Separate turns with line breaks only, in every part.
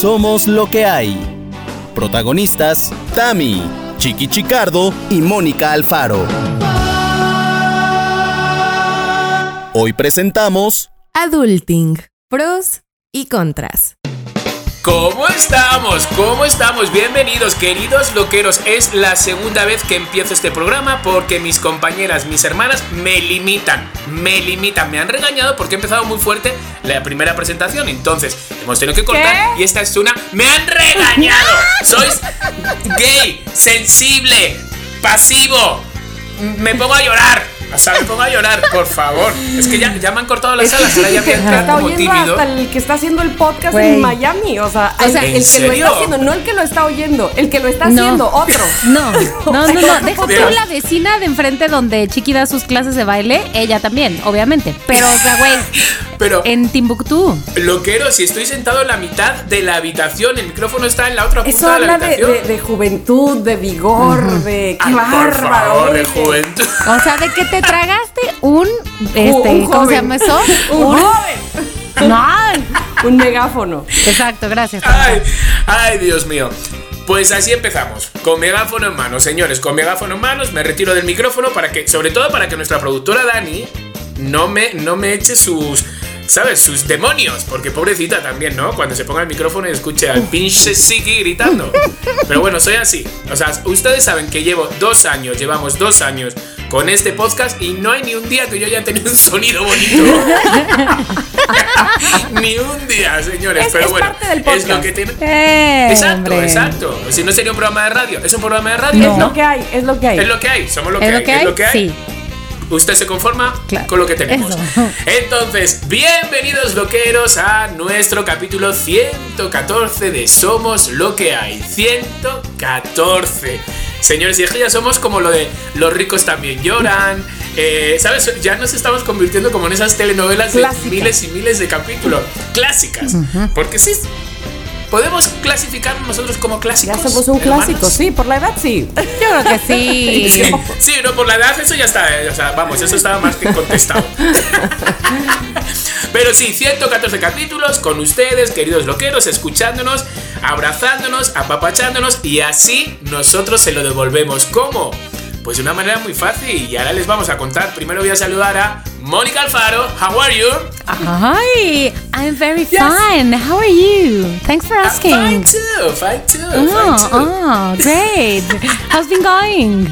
Somos lo que hay. Protagonistas, Tami, Chiqui Chicardo y Mónica Alfaro. Hoy presentamos
Adulting, pros y contras.
¿Cómo estamos? ¿Cómo estamos? Bienvenidos, queridos loqueros. Es la segunda vez que empiezo este programa porque mis compañeras, mis hermanas me limitan. Me limitan. Me han regañado porque he empezado muy fuerte la primera presentación. Entonces, hemos tenido que cortar y esta es una. ¡Me han regañado! Sois gay, sensible, pasivo. Me pongo a llorar. Hasta me pongo a llorar, por favor. Es que ya, ya me han cortado las alas, ahora ya me
está
como
oyendo
tímido.
hasta el que está haciendo el podcast en Miami. O sea, el,
sea,
el
¿en
que lo está haciendo, no el que lo está oyendo, el que lo está
No.
haciendo, otro.
No, no, no, no. Deja tú la vecina de enfrente donde Chiqui da sus clases de baile, ella también, obviamente. Pero, o sea, güey,
Pero,
en Timbuktu.
loquero, si estoy sentado en la mitad de la habitación, el micrófono está en la otra punta
Eso
de la
habla de,
habitación.
de- de juventud, de vigor, de qué
Ay,
bárbaro.
por favor, de juventud.
O sea, de que te tragaste un, este,
un
¿cómo
joven.
se llama eso?
Un joven.
No.
Un megáfono.
Exacto, gracias.
Ay, ay, Dios mío. Pues así empezamos, con megáfono en mano, señores, con megáfono en manos, me retiro del micrófono para que, sobre todo para que nuestra productora Dani no me, no me eche sus, ¿sabes? Sus demonios, porque pobrecita también, ¿no? Cuando se ponga el micrófono y escuche al pinche Siki gritando. Pero bueno, soy así. O sea, ustedes saben que llevo dos años, llevamos dos años con este podcast y no hay ni un día que yo haya tenido un sonido bonito. ni un día, señores.
Es-
Pero
es
bueno,
parte del
es lo
podcast.
que tiene.
Eh,
Exacto,
hombre.
exacto. Si no sería un programa de radio, es un programa de radio.
Es lo que hay, es lo que hay.
Es lo que hay, somos lo que
¿Es
hay.
lo que
es lo que hay.
Sí.
Usted se conforma
Claro.
con lo que tenemos.
Eso.
Entonces, bienvenidos loqueros a nuestro capítulo 114 de Somos lo que hay. 114. Señores, y es que ya somos como lo de los ricos también lloran. eh, ¿Sabes? Ya nos estamos convirtiendo como en esas telenovelas de miles y miles de capítulos. Clásicas. Porque sí, podemos clasificarnos nosotros como
Ya
clásicos.
somos un
hermanos?
clásico, sí, por la edad sí.
Yo creo que sí.
Sí, sí, no, por la edad eso ya está, eh, o sea, vamos, eso estaba más que contestado. Pero sí, 114 capítulos con ustedes, queridos loqueros, escuchándonos, abrazándonos, apapachándonos y así nosotros se lo devolvemos. ¿Cómo? Pues de una manera muy fácil y ahora les vamos a contar. Primero voy a saludar a Mónica Alfaro. How are you?
Hi, I'm very fine. How are you? Thanks for
I'm
asking.
fine too, fine too,
Oh,
fine too.
oh, great. How's been going?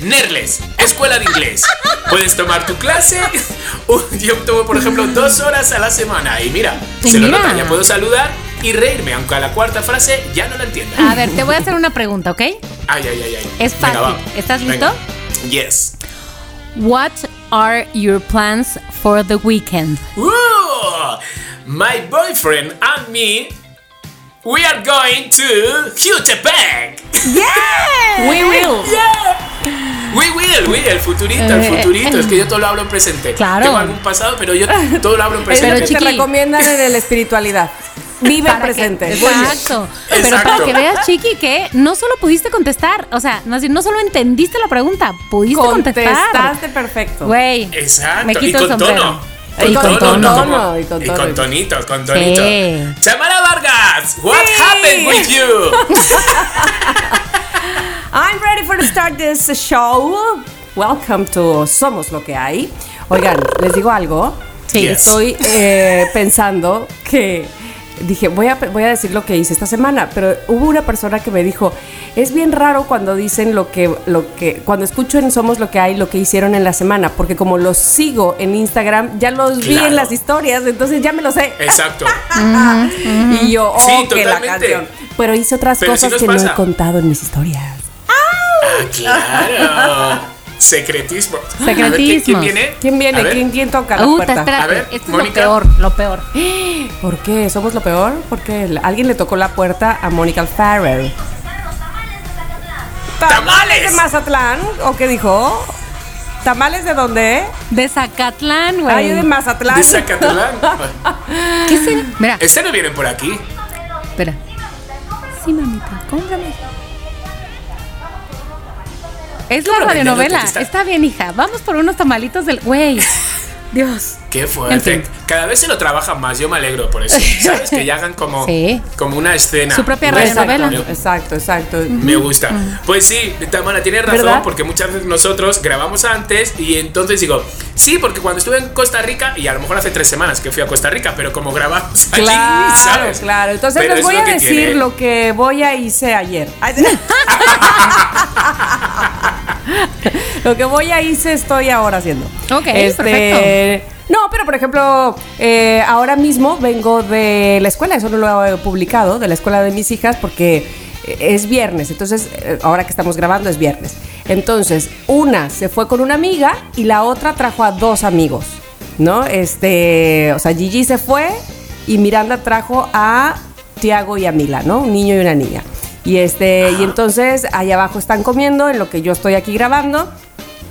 Nerles, escuela de inglés. Puedes tomar tu clase. Yo tomo, por ejemplo, dos horas a la semana. Y mira, se lo
mira.
nota, ya puedo saludar y reírme, aunque a la cuarta frase ya no la entienda.
A ver, te voy a hacer una pregunta, ¿ok?
Ay, ay, ay, ay.
Es
Venga,
fácil.
va.
¿Estás
Venga.
listo?
Yes.
What are your plans for the weekend?
Ooh, my boyfriend and me, we are going to Jutepec.
We will.
Yeah. We will, we, el futurito, el
Eh,
futurito.
eh,
Es que yo todo lo hablo en presente.
Claro.
Tengo algún pasado, pero yo todo lo hablo en presente.
Pero
que te
chiqui.
recomiendan en la espiritualidad. Vive el
que-
presente.
exacto. Pero
Exacto.
para que veas, Chiqui, que no solo pudiste contestar, o sea, no, no solo entendiste la pregunta, pudiste contestar.
Contestaste perfecto.
Güey,
Exacto,
me
y
quito
con
el sombrero.
tono.
Y con tono.
y con
y
tono.
con tonito, con tonito.
Sí.
Tamara Vargas, what
Sí.
happened with you?
I'm ready for to start this show. Welcome to Somos lo que hay. Oigan, les digo algo.
Sí.
Yes.
Estoy eh, pensando que dije, voy a, voy a decir lo que hice esta semana, pero hubo una persona que me dijo, es bien raro cuando dicen lo que, lo que, cuando escucho en Somos lo que hay, lo que hicieron en la semana, porque como los sigo en Instagram, ya los vi en las historias, entonces ya me lo sé.
Exacto.
Y yo, oh,
Sí,
que la
totalmente.
canción. Pero hice otras
Pero
cosas que no he contado en mis historias.
Ah, claro. Secretismo. Ver, ¿quién-
Secretismos.
¿quién, viene?
¿Quién viene?
Ver.
¿Quién, quién toca la
Uta,
puerta?
espérate,
A ver,
esto es
Mónica.
lo peor, lo peor.
¿Por qué? ¿Somos lo peor? Porque alguien le tocó la puerta a Mónica Farrell.
¡Tamales!
de Mazatlán? ¿O qué dijo? ¿Tamales de dónde?
De Zacatlán, güey.
Ay, de Mazatlán.
De Zacatlán.
¿Qué será? Mira,
Este no vienen por aquí.
espera. Sí, mamita, cómprame. Es la radionovela.
te-
Está bien, hija. Vamos por unos tamalitos del. Güey. Dios.
Qué fuerte.
En fin.
Cada vez se lo trabajan más, yo me alegro por eso. ¿Sabes? Que ya hagan como,
Sí.
como una escena.
Su propia radionovela.
Exacto, exacto.
Me gusta. Pues sí, Tamara, tienes razón,
¿Verdad?
porque muchas veces nosotros grabamos antes y entonces digo, sí, porque cuando estuve en Costa Rica, y a lo mejor hace tres semanas que fui a Costa Rica, pero como grabamos allí,
Claro,
¿sabes?
claro. Entonces
Pero
les
es
voy a decir
tiene.
lo que voy a hice ayer. Ay, lo que voy a hice estoy ahora haciendo.
Ok,
Este,
perfecto.
No, pero por ejemplo, eh, ahora mismo vengo de la escuela, eso no lo he publicado, de la escuela de mis hijas, porque eh, es viernes, entonces eh, ahora que estamos grabando es viernes. Entonces, una se fue con una amiga y la otra trajo a dos amigos, ¿no? Este, o sea, Gigi se fue y Miranda trajo a Tiago y a Mila, ¿no? Un niño y una niña. Y este, y entonces allá abajo están comiendo en lo que yo estoy aquí grabando.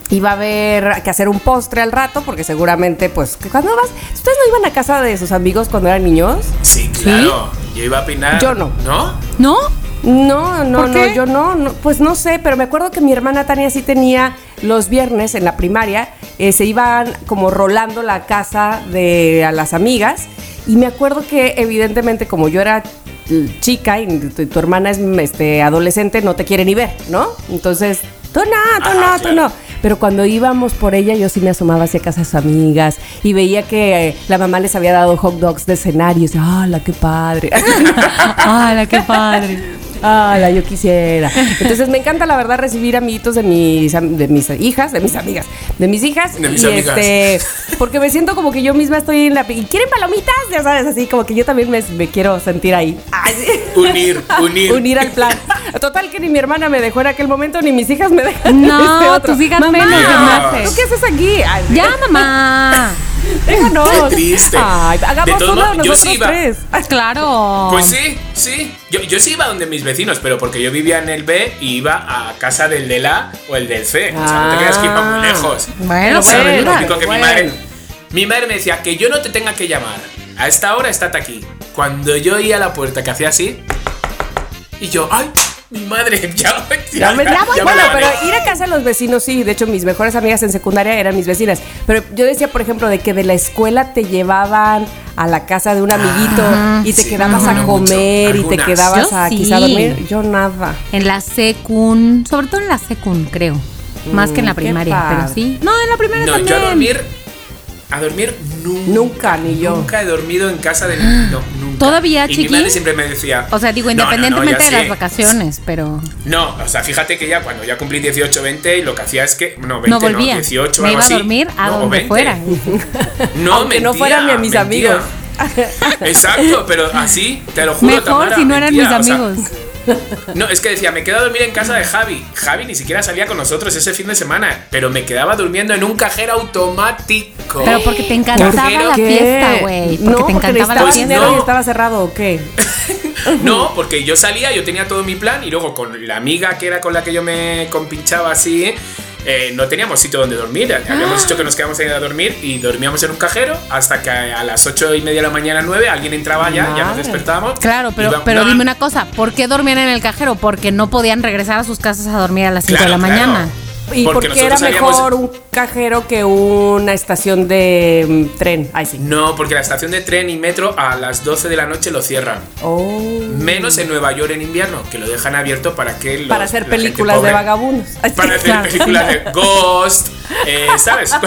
Y va a haber que hacer un postre al rato, porque seguramente, pues, cuando vas. ¿Ustedes no iban a casa de sus amigos cuando eran niños?
Sí, claro. Yo iba a opinar.
Yo no.
¿No?
¿No?
No, no,
¿Por
no, yo no, no, pues no sé, pero me acuerdo que mi hermana Tania sí tenía los viernes en la primaria, eh, se iban como rolando la casa de a las amigas y me acuerdo que evidentemente como yo era mm, chica y tu, tu hermana es este, adolescente, no te quiere ni ver, ¿no? Entonces, tú no, tú
Ajá,
no, tú
claro.
no. Pero cuando íbamos por ella, yo sí me asomaba hacia casa de sus amigas y veía que eh, la mamá les había dado hot dogs de escenario. Y decía, ¡hala, qué padre!
¡Hala, qué padre!
¡Hala, yo quisiera! Entonces me encanta, la verdad, recibir amiguitos de mis, de mis hijas, de mis amigas, de mis hijas.
De mis
y
amigas.
este, porque me siento como que yo misma estoy en la... ¿Y quieren palomitas? Ya sabes, así como que yo también me, me quiero sentir ahí. Ay.
Unir, unir.
Unir al plan. Total que ni mi hermana me dejó en aquel momento, ni mis hijas me dejan
No,
este otro.
tus hijas
Mamá,
menos.
¿Tú qué haces aquí? Ay,
¡Ya, mamá!
Déjanos.
Qué triste.
Ay, hagamos
todos
uno
modos, yo
nosotros
sí iba.
tres.
Claro.
Pues sí, sí. Yo, yo sí iba donde mis vecinos, pero porque yo vivía en el B y iba a casa del del A o el del C. O sea, no te creas que iba muy
Ah.
lejos.
Bueno,
¿Sabes?
pero
Lo único que mi
bueno.
madre. Mi madre me decía que yo no te tenga que llamar. A esta hora estate aquí. Cuando yo oía la puerta que hacía así. Y yo, ¡ay! Mi madre, ya,
Ya me-
ya me
bueno,
la
pero ir a casa de los vecinos sí, de hecho mis mejores amigas en secundaria eran mis vecinas, pero yo decía, por ejemplo, de que de la escuela te llevaban a la casa de un amiguito y te
sí,
quedabas
no,
a
mucho.
comer y te quedabas
Yo
a
sí.
quizá dormir, yo nada.
En la secun, sobre todo en la secun, creo. Más que en la
Mm,
primaria, pero sí. No, en la primaria
No,
también.
yo a dormir. A dormir nunca.
Nunca, ni yo.
Nunca he dormido en casa de. No, nunca.
¿Todavía,
Y mi
chiqui?
madre siempre me decía.
O sea, digo,
"No, no, no,
independientemente de las
sé".
vacaciones, pero.
No, o sea, fíjate que ya cuando ya cumplí 18, 20, y lo que hacía es que. No, 20,
No volvía.
18,
Me
algo
iba a
así.
dormir a
No, o
donde
20.
fuera.
No,
Aunque no
mentira,
fueran ni a mis
mentira.
amigos.
Exacto, pero así, te lo juro.
Mejor
Tamara,
si no eran
mentira,
mis
o sea,
amigos.
No, es que decía, me quedo a dormir en casa de Javi. Javi ni siquiera salía con nosotros ese fin de semana, pero me quedaba durmiendo en un cajero automático.
Pero porque te encantaba
Cajero
la fiesta, güey. Porque
No,
te
porque
encantaba la
Pues
fiesta.
no.
y estaba cerrado, ¿o qué?
No, porque yo salía, yo tenía todo mi plan y luego con la amiga que era con la que yo me compinchaba así, eh, no teníamos sitio donde dormir. Habíamos dicho que nos quedamos ahí a dormir y dormíamos en un cajero hasta que a las ocho y media de la mañana, nueve, alguien entraba ya, ya nos despertábamos.
Claro, pero,
Iba-
pero
no,
dime una cosa, ¿por qué dormían en el cajero? Porque no podían regresar a sus casas a dormir a las 5
Claro,
de la
claro.
Y
Porque
porque, era
salíamos-
mejor un cajero que una estación de mm, tren. Ay, sí.
No, porque la estación de tren y metro a las 12 de la noche lo cierran.
Oh.
Menos en Nueva York en invierno, que lo dejan abierto para que los-
Para hacer películas de vagabundos.
Para hacer películas de Ghost, eh, ¿sabes?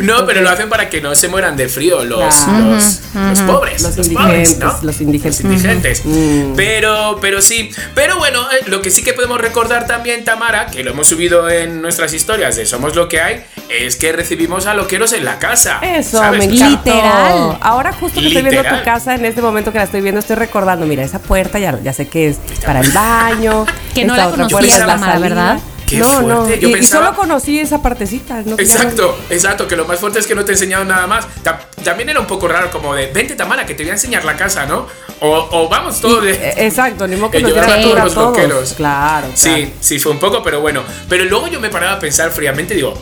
no, pero lo hacen para que no se mueran de frío los,
Claro.
los, los pobres.
Los
pobres,
indigentes,
¿no?
los indigentes.
Los indigentes.
Mm.
Pero, pero sí. Pero bueno, eh, lo que sí que podemos recordar también, Tamara, que lo hemos subido en nuestras historias de Somos lo que hay, es que recibimos a loqueros en la casa.
Eso,
¿sabes?
me.
Literal.
Ahora justo que estoy viendo tu casa, en este momento que la estoy viendo, estoy recordando, mira, esa puerta ya, ya sé que es para el baño.
Que no la
otra
conocía
puerta es la
Tamara,
salida.
¿verdad?
Qué
no, no,
fuerte. Yo
y, solo conocí esa partecita. ¿no?
Exacto, exacto, que lo más fuerte es que no te he enseñado nada más. Ta- También era un poco raro como de, vente Tamara, que te voy a enseñar la casa, ¿no? O, o vamos todos de...
Eh, Exacto, ni modo que nos
a
todos
a
los
todos.
loqueros.
Claro,
Sí,
claro.
sí, fue un poco, pero bueno. Pero luego yo me paraba a pensar fríamente digo,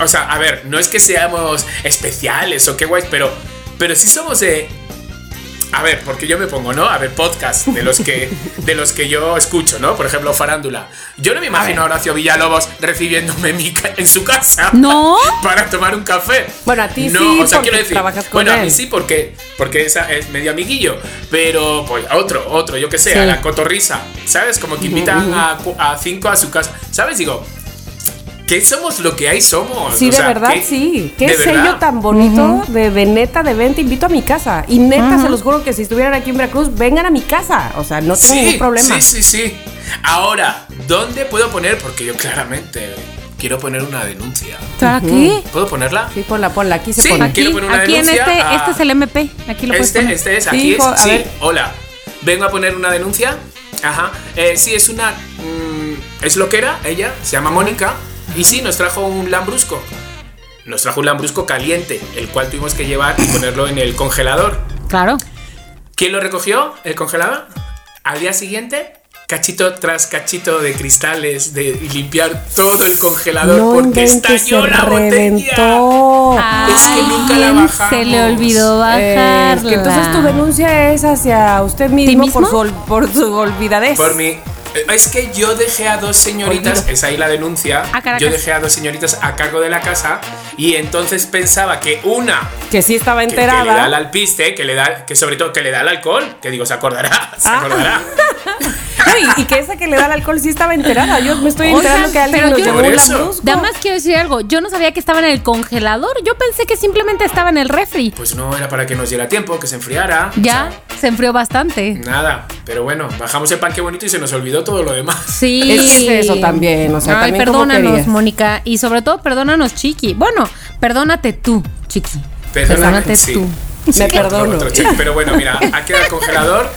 o sea, a ver, no es que seamos especiales o qué guays, pero, pero sí somos de... A ver, porque yo me pongo, ¿no? A ver, podcast de los que, de los que yo escucho, ¿no? Por ejemplo, Farándula. Yo no me imagino a Horacio Villalobos recibiéndome en, mi en su casa.
No.
Para tomar un café.
Bueno, a ti
no,
sí,
o sea,
porque
quiero decir,
trabajas con
bueno, a
él.
mí sí, porque, porque esa es medio amiguillo. Pero, pues, a otro, otro, yo que sé,
Sí.
a la cotorrisa. ¿Sabes? Como que invitan a, a cinco a su casa. ¿Sabes? Digo, ¿qué somos lo que hay somos?
Sí,
O
de
sea,
verdad,
¿qué-
sí. Qué
de
sello
verdad?
tan bonito de, de neta, de ven, te invito a mi casa. Y neta, se los juro que si estuvieran aquí en Veracruz, vengan a mi casa. O sea, no tengo ningún problema.
Sí, sí, sí. Ahora, ¿dónde puedo poner? Porque yo claramente quiero poner una denuncia.
¿Para qué?
¿Puedo ponerla?
Sí, ponla, ponla. Aquí se
Sí,
pone.
aquí. Quiero
Aquí,
poner una
aquí en
denuncia
este,
a-
este es el MP. Aquí lo puedes
Este,
poner.
este es,
Sí,
aquí
hijo, a
es. Sí,
ver.
hola. Vengo a poner una denuncia. Ajá. Eh, sí, es una. mm, es loquera, ella, se llama Mónica. Y sí, nos trajo un lambrusco. Nos trajo un lambrusco caliente, el cual tuvimos que llevar y ponerlo en el congelador.
Claro.
¿Quién lo recogió? ¿El congelador? Al día siguiente, cachito tras cachito de cristales, de limpiar todo el congelador
No
porque estalló
se
la botella.
reventó.
Es que nunca la bajamos.
Se le olvidó
Eh,
bajarla.
es que entonces tu denuncia es hacia usted mismo,
mismo?
Por, su, por su olvidadez.
Por mi. Eh, Es que yo dejé a dos señoritas, es ahí la denuncia. Yo dejé a dos señoritas a cargo de la casa y entonces pensaba que una
que sí estaba
que, que le da
enterada.
al alpiste, que le da, que sobre todo que le da al alcohol, que digo, se acordará, se
Ah.
acordará.
y, y que esa que le da el alcohol sí estaba enterada. Yo me estoy
Oigan,
enterando que alguien
pero
nos
yo-
llevó un lambrusco.
Nada más quiero decir algo. Yo no sabía que estaba en el congelador. Yo pensé que simplemente estaba en el refri.
Pues no era para que nos diera tiempo, que se enfriara.
Ya se enfrió bastante.
Nada, pero bueno, bajamos el pan que bonito y se nos olvidó todo lo demás.
Sí.
Es que es eso también, o sea,
Ay,
también como
perdónanos. Mónica. Y sobre todo, perdónanos, Chiqui. Bueno, perdónate tú, Chiqui.
Perdóname,
Perdónate
sí.
tú.
Me perdono.
otro pero bueno, mira, ha quedado el congelador.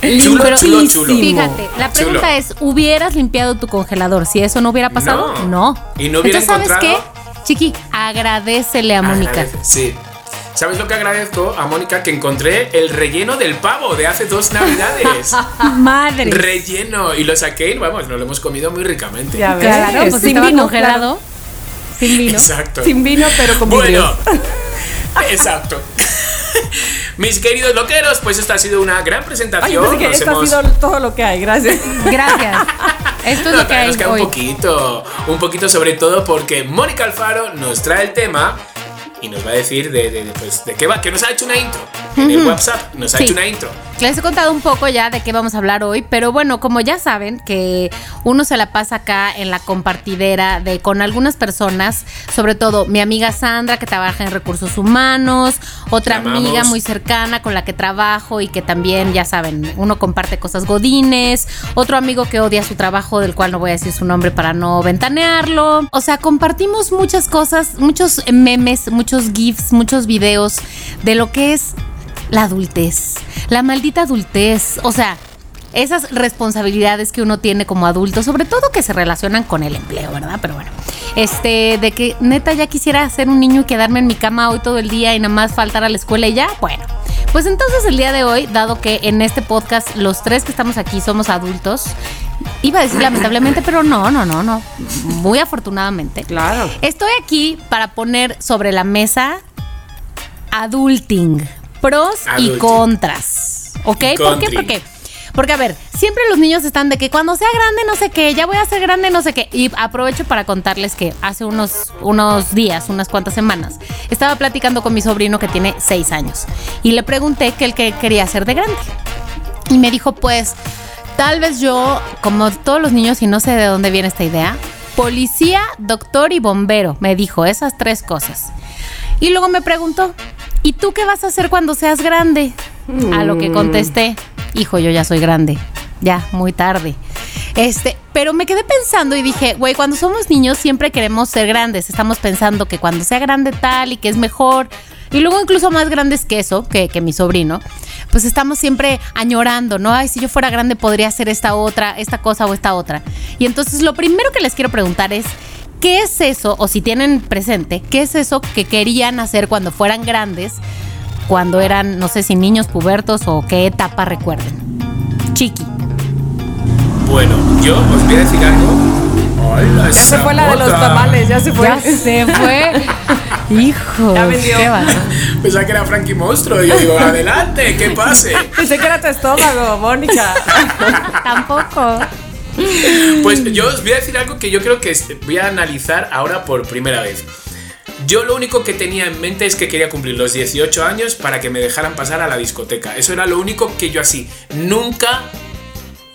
Pero
Chulo, chulo, chulo.
Fíjate, la pregunta
Chulo.
es, ¿hubieras limpiado tu congelador si eso no hubiera pasado?
No. Y no hubiera
Entonces, ¿sabes
encontrado-
qué? Chiqui, agradecele a Mónica.
Sí. ¿Sabes lo que agradezco a Mónica? Que encontré el relleno del pavo de hace dos navidades.
Madre.
relleno. Y lo saqué y vamos, nos lo hemos comido muy ricamente.
Ya ves.
Claro, pues
Sin vino,
congelado. Sin vino.
Exacto.
Sin vino, pero con
Bueno,
vidrios.
exacto. Mis queridos loqueros, pues esta ha sido una gran
Ay,
presentación.
yo pensé que
Nos
esto
hemos-
ha sido todo lo que hay. Gracias.
Gracias. Esto es
No,
lo que hay
nos queda
hoy.
un poquito, un poquito sobre todo porque Mónica Alfaro nos trae el tema y nos va a decir de, de- de, pues, de qué va, que nos ha hecho una intro en el WhatsApp, nos ha
Sí.
hecho una intro.
Les he contado un poco ya de qué vamos a hablar hoy, pero bueno, como ya saben que uno se la pasa acá en la compartidera de con algunas personas, sobre todo mi amiga Sandra que trabaja en recursos humanos, otra amiga muy cercana con la que trabajo y que también, ya saben, uno comparte cosas godines, otro amigo que odia su trabajo del cual no voy a decir su nombre para no ventanearlo. O sea, compartimos muchas cosas, muchos memes, muchos gifs, muchos videos de lo que es la adultez, la maldita adultez, o sea, esas responsabilidades que uno tiene como adulto, sobre todo que se relacionan con el empleo, ¿verdad? Pero bueno, este, de que neta ya quisiera ser un niño y quedarme en mi cama hoy todo el día y nada más faltar a la escuela y ya, bueno. Pues entonces el día de hoy, dado que en este podcast los tres que estamos aquí somos adultos, iba a decir lamentablemente, pero no, no, no, no, muy afortunadamente.
Claro.
Estoy aquí para poner sobre la mesa adulting, pros y contras. ¿Ok?
Y
¿Por qué? Porque, porque, a ver, siempre los niños están de que cuando sea grande no sé qué, ya voy a ser grande no sé qué. Y aprovecho para contarles que hace unos, unos días, unas cuantas semanas, estaba platicando con mi sobrino que tiene seis años. Y le pregunté qué él que quería ser de grande. Y me dijo, pues, tal vez yo, como todos los niños, y no sé de dónde viene esta idea, policía, doctor y bombero, me dijo esas tres cosas. Y luego me preguntó, ¿y tú qué vas a hacer cuando seas grande? A lo que contesté, hijo, yo ya soy grande, ya, muy tarde. Este, pero me quedé pensando y dije, güey, cuando somos niños siempre queremos ser grandes, estamos pensando que cuando sea grande tal y que es mejor. Y luego incluso más grandes que eso, que, que mi sobrino, pues estamos siempre añorando, ¿no? Ay, si yo fuera grande podría hacer esta otra, esta cosa o esta otra. Y entonces lo primero que les quiero preguntar es, ¿qué es eso, o si tienen presente, qué es eso que querían hacer cuando fueran grandes, cuando eran, no sé si niños pubertos o qué etapa recuerden? Chiqui.
Bueno, yo os voy a decir algo Hola,
Ya se fue la de los tamales, ya se fue.
Ya se fue. Hijo.
Ya vendió.
qué.
Pensaba que era Frankie Monstruo. Y yo digo, adelante, que pase.
Pensé que era tu estómago, Mónica.
Tampoco.
Pues yo os voy a decir algo que yo creo que voy a analizar ahora por primera vez. Yo lo único que tenía en mente es que quería cumplir los 18 años para que me dejaran pasar a la discoteca. Eso era lo único que yo así. Nunca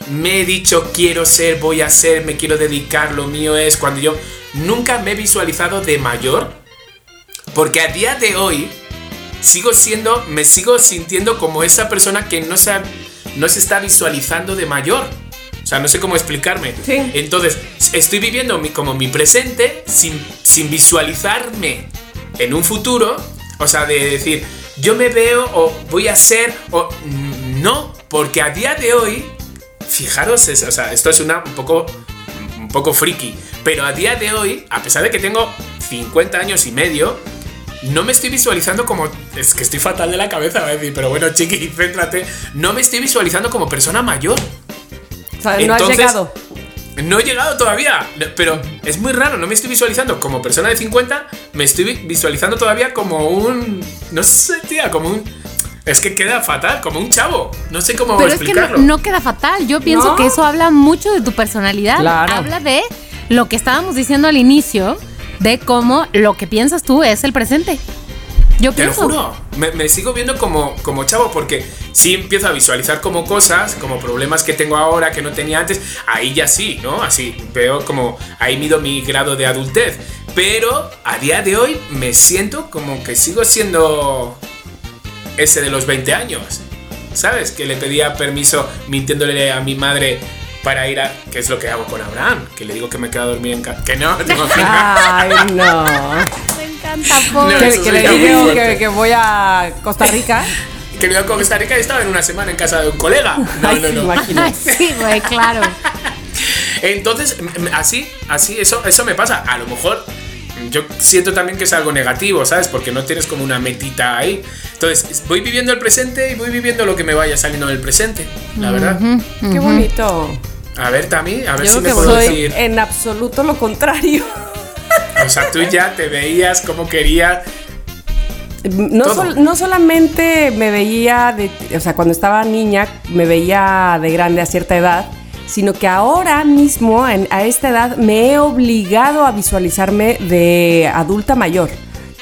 me he dicho quiero ser, voy a ser, me quiero dedicar, lo mío es. Cuando yo nunca me he visualizado de mayor. Porque a día de hoy sigo siendo, me sigo sintiendo como esa persona que no se, no se está visualizando de mayor. O sea, no sé cómo explicarme.
Sí.
Entonces, estoy viviendo mi, como mi presente sin, sin visualizarme en un futuro. O sea, de decir, yo me veo o voy a ser o no, porque a día de hoy, fijaros, es- o sea, esto es una un poco un poco friki, pero a día de hoy, a pesar de que tengo 50 años y medio, no me estoy visualizando como. Es que estoy fatal de la cabeza, voy a decir, pero bueno, chiqui, céntrate. No me estoy visualizando como persona mayor.
Sea, no has
Entonces-
llegado.
No he llegado todavía, pero es muy raro, no me estoy visualizando como persona de 50, me estoy vi- visualizando todavía como un. No sé, tía, como un. Es que queda fatal, como un chavo. No sé cómo
Pero es que no,
explicarlo.
no queda fatal. Yo pienso
No.
que eso habla mucho de tu personalidad.
Claro.
Habla de lo que estábamos diciendo al inicio, de cómo lo que piensas tú es el presente. Yo
Te lo juro, me, me sigo viendo como, como chavo porque sí empiezo a visualizar como cosas, como problemas que tengo ahora que no tenía antes, ahí ya sí, ¿no? Así veo como, ahí mido mi grado de adultez, pero a día de hoy me siento como que sigo siendo ese de los 20 años, ¿sabes? Que le pedía permiso mintiéndole a mi madre para ir a... ¿Qué es lo que hago con Abraham? Que le digo que me quedo a dormir en casa. Que no, tengo que...
Ay, no.
Me encanta, pobre.
No,
Que,
eso
que le digo que, que voy a Costa Rica.
Que me a Costa Rica y estaba en una semana en casa de un colega. No,
Ay,
no, no.
imagina.
sí, güey, claro.
Entonces, así, así, eso, eso me pasa. A lo mejor mm, yo siento también que es algo negativo, ¿sabes? Porque no tienes como una metita ahí. Entonces, voy viviendo el presente y voy viviendo lo que me vaya saliendo del presente, la verdad.
Qué bonito.
A ver, Tami, a ver
Yo
si
que
puedo
soy
decir.
en absoluto lo contrario.
O sea, tú ya te veías como querías.
No, sol- no solamente me veía, de, o sea, cuando estaba niña, me veía de grande a cierta edad, sino que ahora mismo, en- a esta edad, me he obligado a visualizarme de adulta mayor,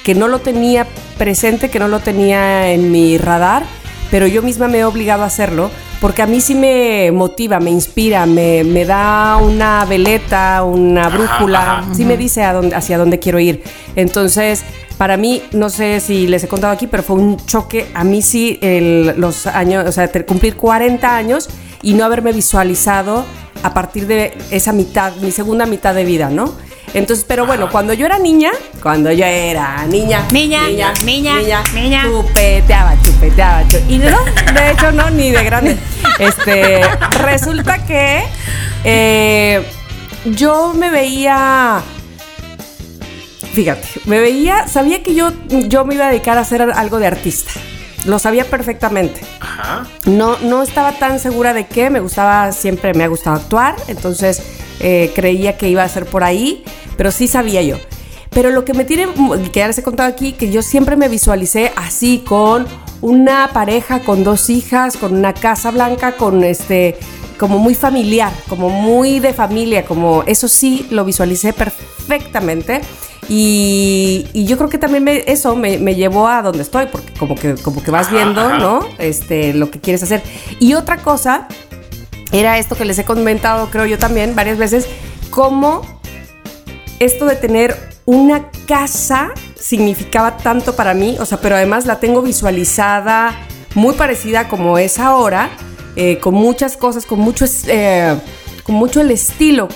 que no lo tenía presente, que no lo tenía en mi radar, pero yo misma me he obligado a hacerlo, porque a mí sí me motiva, me inspira, me, me da una veleta, una brújula,
ajá.
sí me dice a dónde- hacia dónde quiero ir. Entonces, para mí, no sé si les he contado aquí, pero fue un choque. A mí sí, el- los años, o sea, cumplir 40 años y no haberme visualizado a partir de esa mitad, mi segunda mitad de vida, ¿no? Entonces, pero bueno, cuando yo era niña, cuando yo era niña,
Niña, niña, niña.
chupeteaba, chupeteaba, chu- y no, de hecho no, ni de grande. Este, resulta que eh, yo me veía Fíjate, me veía, sabía que yo, yo me iba a dedicar a hacer algo de artista. Lo sabía perfectamente.
Ajá.
No, no estaba tan segura de qué, me gustaba, siempre me ha gustado actuar, entonces eh, creía que iba a ser por ahí, pero sí sabía yo. Pero lo que me tiene, que he contado aquí, que yo siempre me visualicé así, con una pareja, con dos hijas, con una casa blanca, con este, como muy familiar, como muy de familia, como eso sí lo visualicé perfectamente. Y, y yo creo que también me- eso me, me llevó a donde estoy, porque como que, como que vas viendo. ¿no? Este, lo que quieres hacer. Y otra cosa era esto que les he comentado, creo yo también, varias veces, cómo esto de tener una casa significaba tanto para mí, o sea, pero además la tengo visualizada muy parecida como es ahora, eh, con muchas cosas, con mucho, eh, con mucho el estilo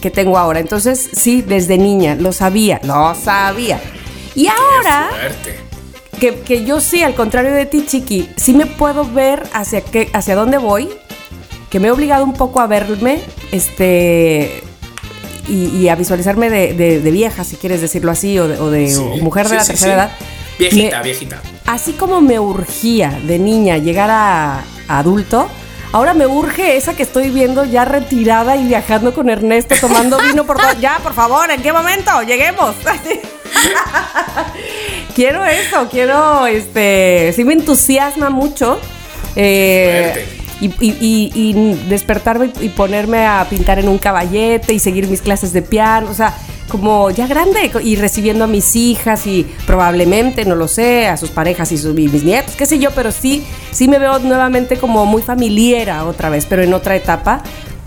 que tengo ahora. Entonces, sí, desde niña, lo sabía, lo sabía. Y ahora que, que yo sí, al contrario de ti, Chiqui, sí me puedo ver hacia, qué, hacia dónde voy, que me he obligado un poco a verme, este, y, y a visualizarme de, de- de vieja, si quieres decirlo así, o de, o de
Sí,
mujer de la
sí,
tercera edad.
Viejita,
Me-
viejita.
Así como me urgía de niña llegar a, a adulto, Ahora me urge esa que estoy viendo ya retirada y viajando con Ernesto tomando vino por. Ya, por favor, ¿en qué momento? Lleguemos. quiero eso, quiero, este, sí me entusiasma mucho. Eh, y, y- y- y despertarme y ponerme a pintar en un caballete y seguir mis clases de piano, o sea, como ya grande y recibiendo a mis hijas y probablemente, no lo sé, a sus parejas y, sus, y mis nietos, qué sé yo, pero sí, sí me veo nuevamente como muy familiera otra vez, pero en otra etapa.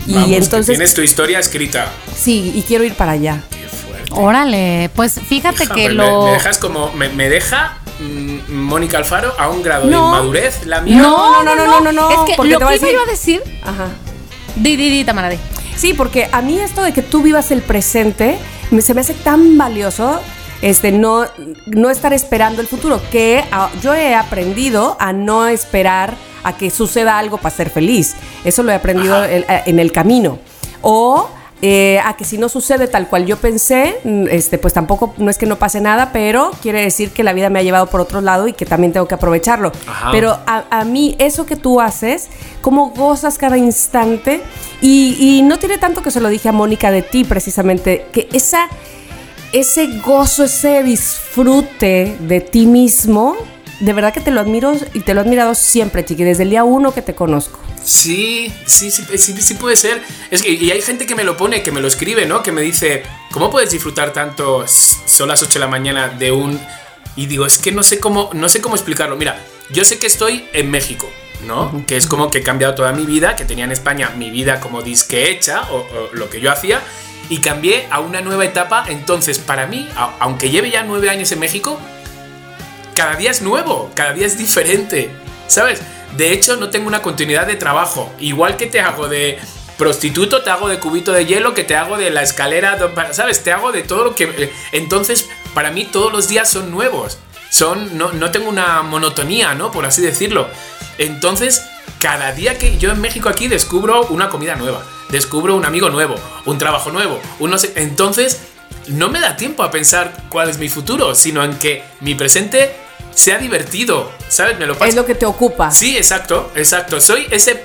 Y
Vamos, que
entonces,
tienes tu historia escrita.
sí, y quiero ir para allá.
Qué fuerte.
Órale, pues fíjate
Hija,
que
me,
lo.
me dejas como. Me, me deja Mónica Alfaro a un grado
No.
de inmadurez, la mía.
No, no, no, no, no, no,
Es que
porque
lo que iba a decir.
Ajá.
Di, di, di, Tamara, di.
Sí, porque a mí esto de que tú vivas el presente me- se me hace tan valioso. Este, no, no estar esperando el futuro, que ah, yo he aprendido a no esperar a que suceda algo para ser feliz. Eso lo he aprendido el- eh, en el camino. O eh, a que si no sucede tal cual yo pensé, mm, este, pues tampoco, no es que no pase nada, pero quiere decir que la vida me ha llevado por otro lado y que también tengo que aprovecharlo.
Ajá.
Pero a, a mí eso que tú haces, cómo gozas cada instante y, y no tiene tanto que se lo dije a Mónica de ti precisamente, que esa, ese gozo, ese disfrute de ti mismo, de verdad que te lo admiro y te lo he admirado siempre, chiqui, desde el día uno que te conozco.
Sí, sí, sí, sí, sí puede ser. Es que, y hay gente que me lo pone, que me lo escribe, ¿no? Que me dice, ¿cómo puedes disfrutar tanto? Son las 8 de la mañana de un... Y digo, es que no sé cómo, no sé cómo explicarlo. Mira, yo sé que estoy en México, ¿no? Que es como que he cambiado toda mi vida, que tenía en España mi vida como disque hecha, o, o lo que yo hacía, y cambié a una nueva etapa. Entonces, para mí, a- aunque lleve ya nueve años en México, cada día es nuevo, cada día es diferente, ¿sabes? De hecho, no tengo una continuidad de trabajo. Igual que te hago de prostituto, te hago de cubito de hielo, que te hago de la escalera, ¿sabes? Te hago de todo lo que... eh, Entonces, para mí todos los días son nuevos. Son, no, no tengo una monotonía, ¿no? Por así decirlo. Entonces, cada día que yo en México aquí descubro una comida nueva, descubro un amigo nuevo, un trabajo nuevo, un Entonces, no me da tiempo a pensar cuál es mi futuro, sino en que mi presente sea divertido, ¿sabes? Me lo paso.
Es lo que te ocupa.
Sí, exacto, exacto. Soy ese,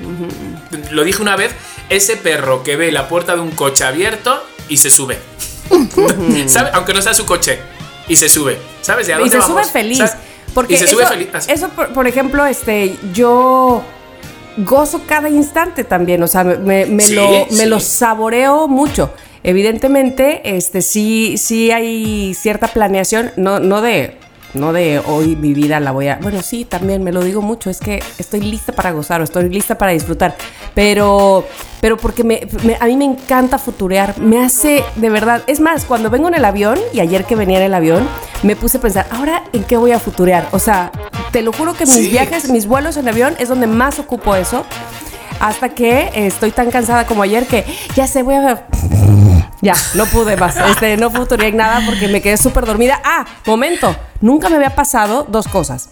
lo dije una vez, ese perro que ve la puerta de un coche abierto y se sube. ¿Sabes? Aunque no sea su coche. Y se sube. ¿Sabes? ¿De a
y se sube feliz.
¿Sabes?
Porque
y se
eso,
sube feliz. Así.
eso, por, por ejemplo, este, yo gozo cada instante también, o sea, me, me
Sí,
lo, me lo saboreo mucho. Evidentemente, este, sí, sí hay cierta planeación, no, no de, no de hoy mi vida la voy a, bueno, sí, también me lo digo mucho, es que estoy lista para gozar o estoy lista para disfrutar, pero, pero porque me, me- a mí me encanta futurear, me hace de verdad, es más, cuando vengo en el avión y ayer que venía en el avión, me puse a pensar, ahora en qué voy a futurear, o sea, te lo juro que mis
Sí.
viajes, mis vuelos en avión es donde más ocupo eso. Hasta que estoy tan cansada como ayer que ya sé, voy a ver. Ya, no pude más. Este, no futuré en nada porque me quedé súper dormida. Ah, momento. Nunca me había pasado dos cosas.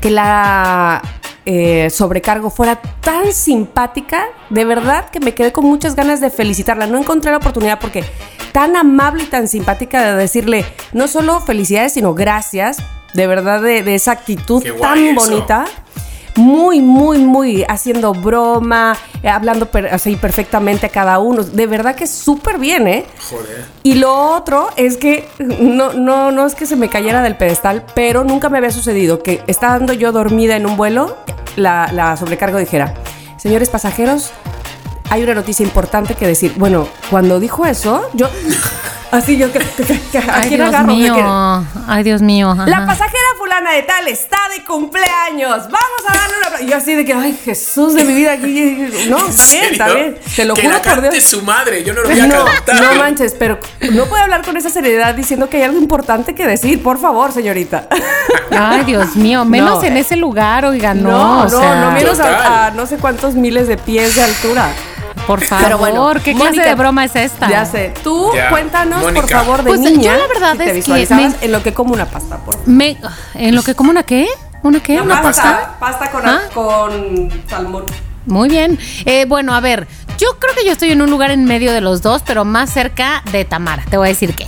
Que la eh, sobrecargo fuera tan simpática, de verdad que me quedé con muchas ganas de felicitarla. No encontré la oportunidad porque tan amable y tan simpática de decirle no solo felicidades, sino gracias. De verdad, de, de esa actitud tan
eso.
bonita muy, muy, muy haciendo broma, eh, hablando per- así perfectamente a cada uno. De verdad que súper bien, ¿eh?
Joder.
Y lo otro es que no, no, no es que se me cayera del pedestal, pero nunca me había sucedido que estando yo dormida en un vuelo, la, la sobrecargo dijera, señores pasajeros, hay una noticia importante que decir. Bueno, cuando dijo eso, yo así yo que, que- que- que- ¿a
Ay,
quién
Dios
agarro?
Ay, Dios mío. ajá.
La pasajera fulana de tal está de cumpleaños. Vamos a darle una. Y yo así de que, ay, Jesús de mi vida aquí. No,
¿En
bien, está bien. Te lo
que
juro
la
por Dios.
su madre, yo no lo voy a
No,
cantar.
no manches, pero no puede hablar con esa seriedad diciendo que hay algo importante que decir, por favor, señorita.
Ay, Dios mío. Menos
No,
en ese lugar, oiga, no.
No,
o
no,
sea,
no menos a no sé cuántos miles de pies de altura.
Por favor,
Pero bueno,
¿qué
Mónica,
clase de broma es esta?
Ya sé. Tú cuéntanos, por favor, de
Pues, yo
niña.
la verdad
si te
es que
visualizabas en lo que como una pasta, por favor.
Me, ¿En lo que como una qué? ¿Una qué? ¿Una pasta?
Pasta con,
¿Ah?
con salmón.
Muy bien. Eh, bueno, a ver, yo creo que yo estoy en un lugar en medio de los dos, pero más cerca de Tamara. Te voy a decir qué.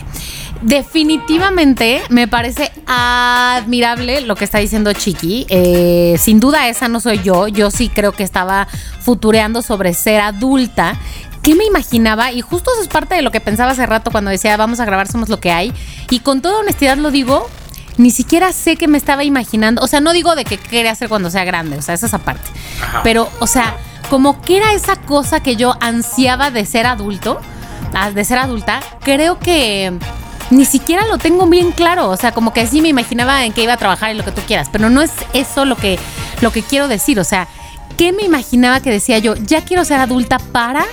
Definitivamente me parece admirable lo que está diciendo Chiqui. Eh, sin duda esa no soy yo. Yo sí creo que estaba futureando sobre ser adulta. ¿Qué me imaginaba? Y justo eso es parte de lo que pensaba hace rato cuando decía vamos a grabar Somos lo que hay. Y con toda honestidad lo digo, ni siquiera sé qué me estaba imaginando. O sea, no digo de qué quería hacer cuando sea grande, o sea, esa es aparte.
Ajá.
Pero, o sea, como que era esa cosa que yo ansiaba de ser adulto, ah, de ser adulta, creo que ni siquiera lo tengo bien claro. O sea, como que sí me imaginaba en que iba a trabajar y lo que tú quieras, pero no es eso lo que, lo que quiero decir. O sea, ¿qué me imaginaba que decía yo? Ya quiero ser adulta para.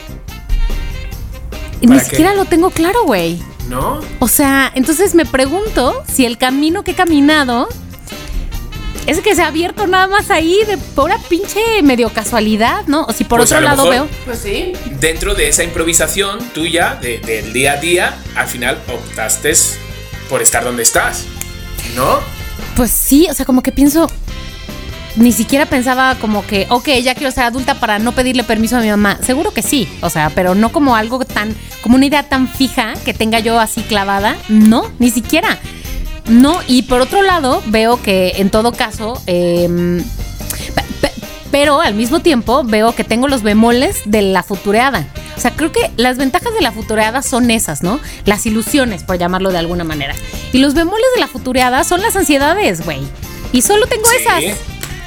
Ni
¿Para qué?
siquiera lo tengo claro, güey.
¿No?
O sea, entonces me pregunto si el camino que he caminado es que se ha abierto nada más ahí de pura pinche medio casualidad, ¿no? O si por
Pues
otro
lo
lado
mejor-
veo.
Pues sí.
Dentro de esa improvisación tuya, de- del día a día, al final optaste por estar donde estás. ¿No?
Pues sí, o sea, como que pienso. Ni siquiera pensaba como que, ok, ya quiero ser adulta para no pedirle permiso a mi mamá. Seguro que sí, o sea, pero no como algo tan, como una idea tan fija que tenga yo así clavada. No, ni siquiera. No, y por otro lado, veo que en todo caso, pe- pero al mismo tiempo veo que tengo los bemoles de la futureada. O sea, creo que las ventajas de la futureada son esas, ¿no? Las ilusiones, por llamarlo de alguna manera. Y los bemoles de la futureada son las ansiedades, güey. Y solo tengo
Sí.
esas.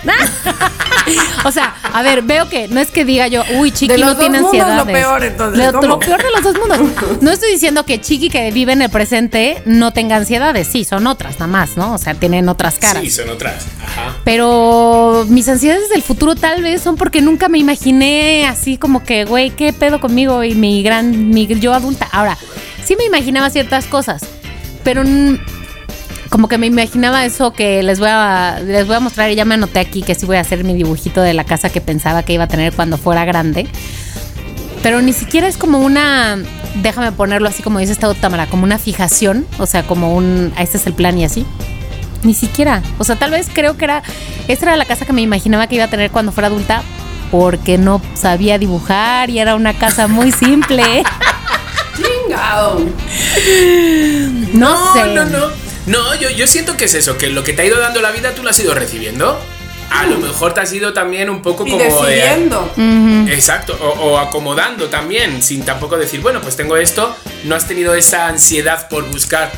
o sea, a ver, veo que no es que diga yo, uy, Chiqui
De los
no
dos
tiene
mundos,
ansiedades.
lo peor, entonces,
Lo,
¿cómo?
lo peor de los dos mundos. No estoy diciendo que Chiqui que vive en el presente no tenga ansiedades. Sí, son otras nada más, ¿no? O sea, tienen otras caras.
Sí, son otras. Ajá.
Pero mis ansiedades del futuro tal vez son porque nunca me imaginé así como que, güey, ¿qué pedo conmigo y mi gran, mi yo adulta? Ahora, sí me imaginaba ciertas cosas, pero como que me imaginaba eso que les voy a les voy a mostrar y ya me anoté aquí que sí voy a hacer mi dibujito de la casa que pensaba que iba a tener cuando fuera grande. Pero ni siquiera es como una, déjame ponerlo así como dice esta Tamara, como una fijación, o sea, como un, este es el plan y así. Ni siquiera. O sea, tal vez creo que era. Esta era la casa que me imaginaba que iba a tener cuando fuera adulta. Porque no sabía dibujar y era una casa muy simple.
Chingado.
No, sé.
No, no. No, yo, yo siento que es eso, que lo que te ha ido dando la vida tú lo has ido recibiendo. A lo mejor te has ido también un poco
Y
como de-
decidiendo.
Exacto, o, o acomodando también, sin tampoco decir, bueno, pues tengo esto, no has tenido esa ansiedad por buscar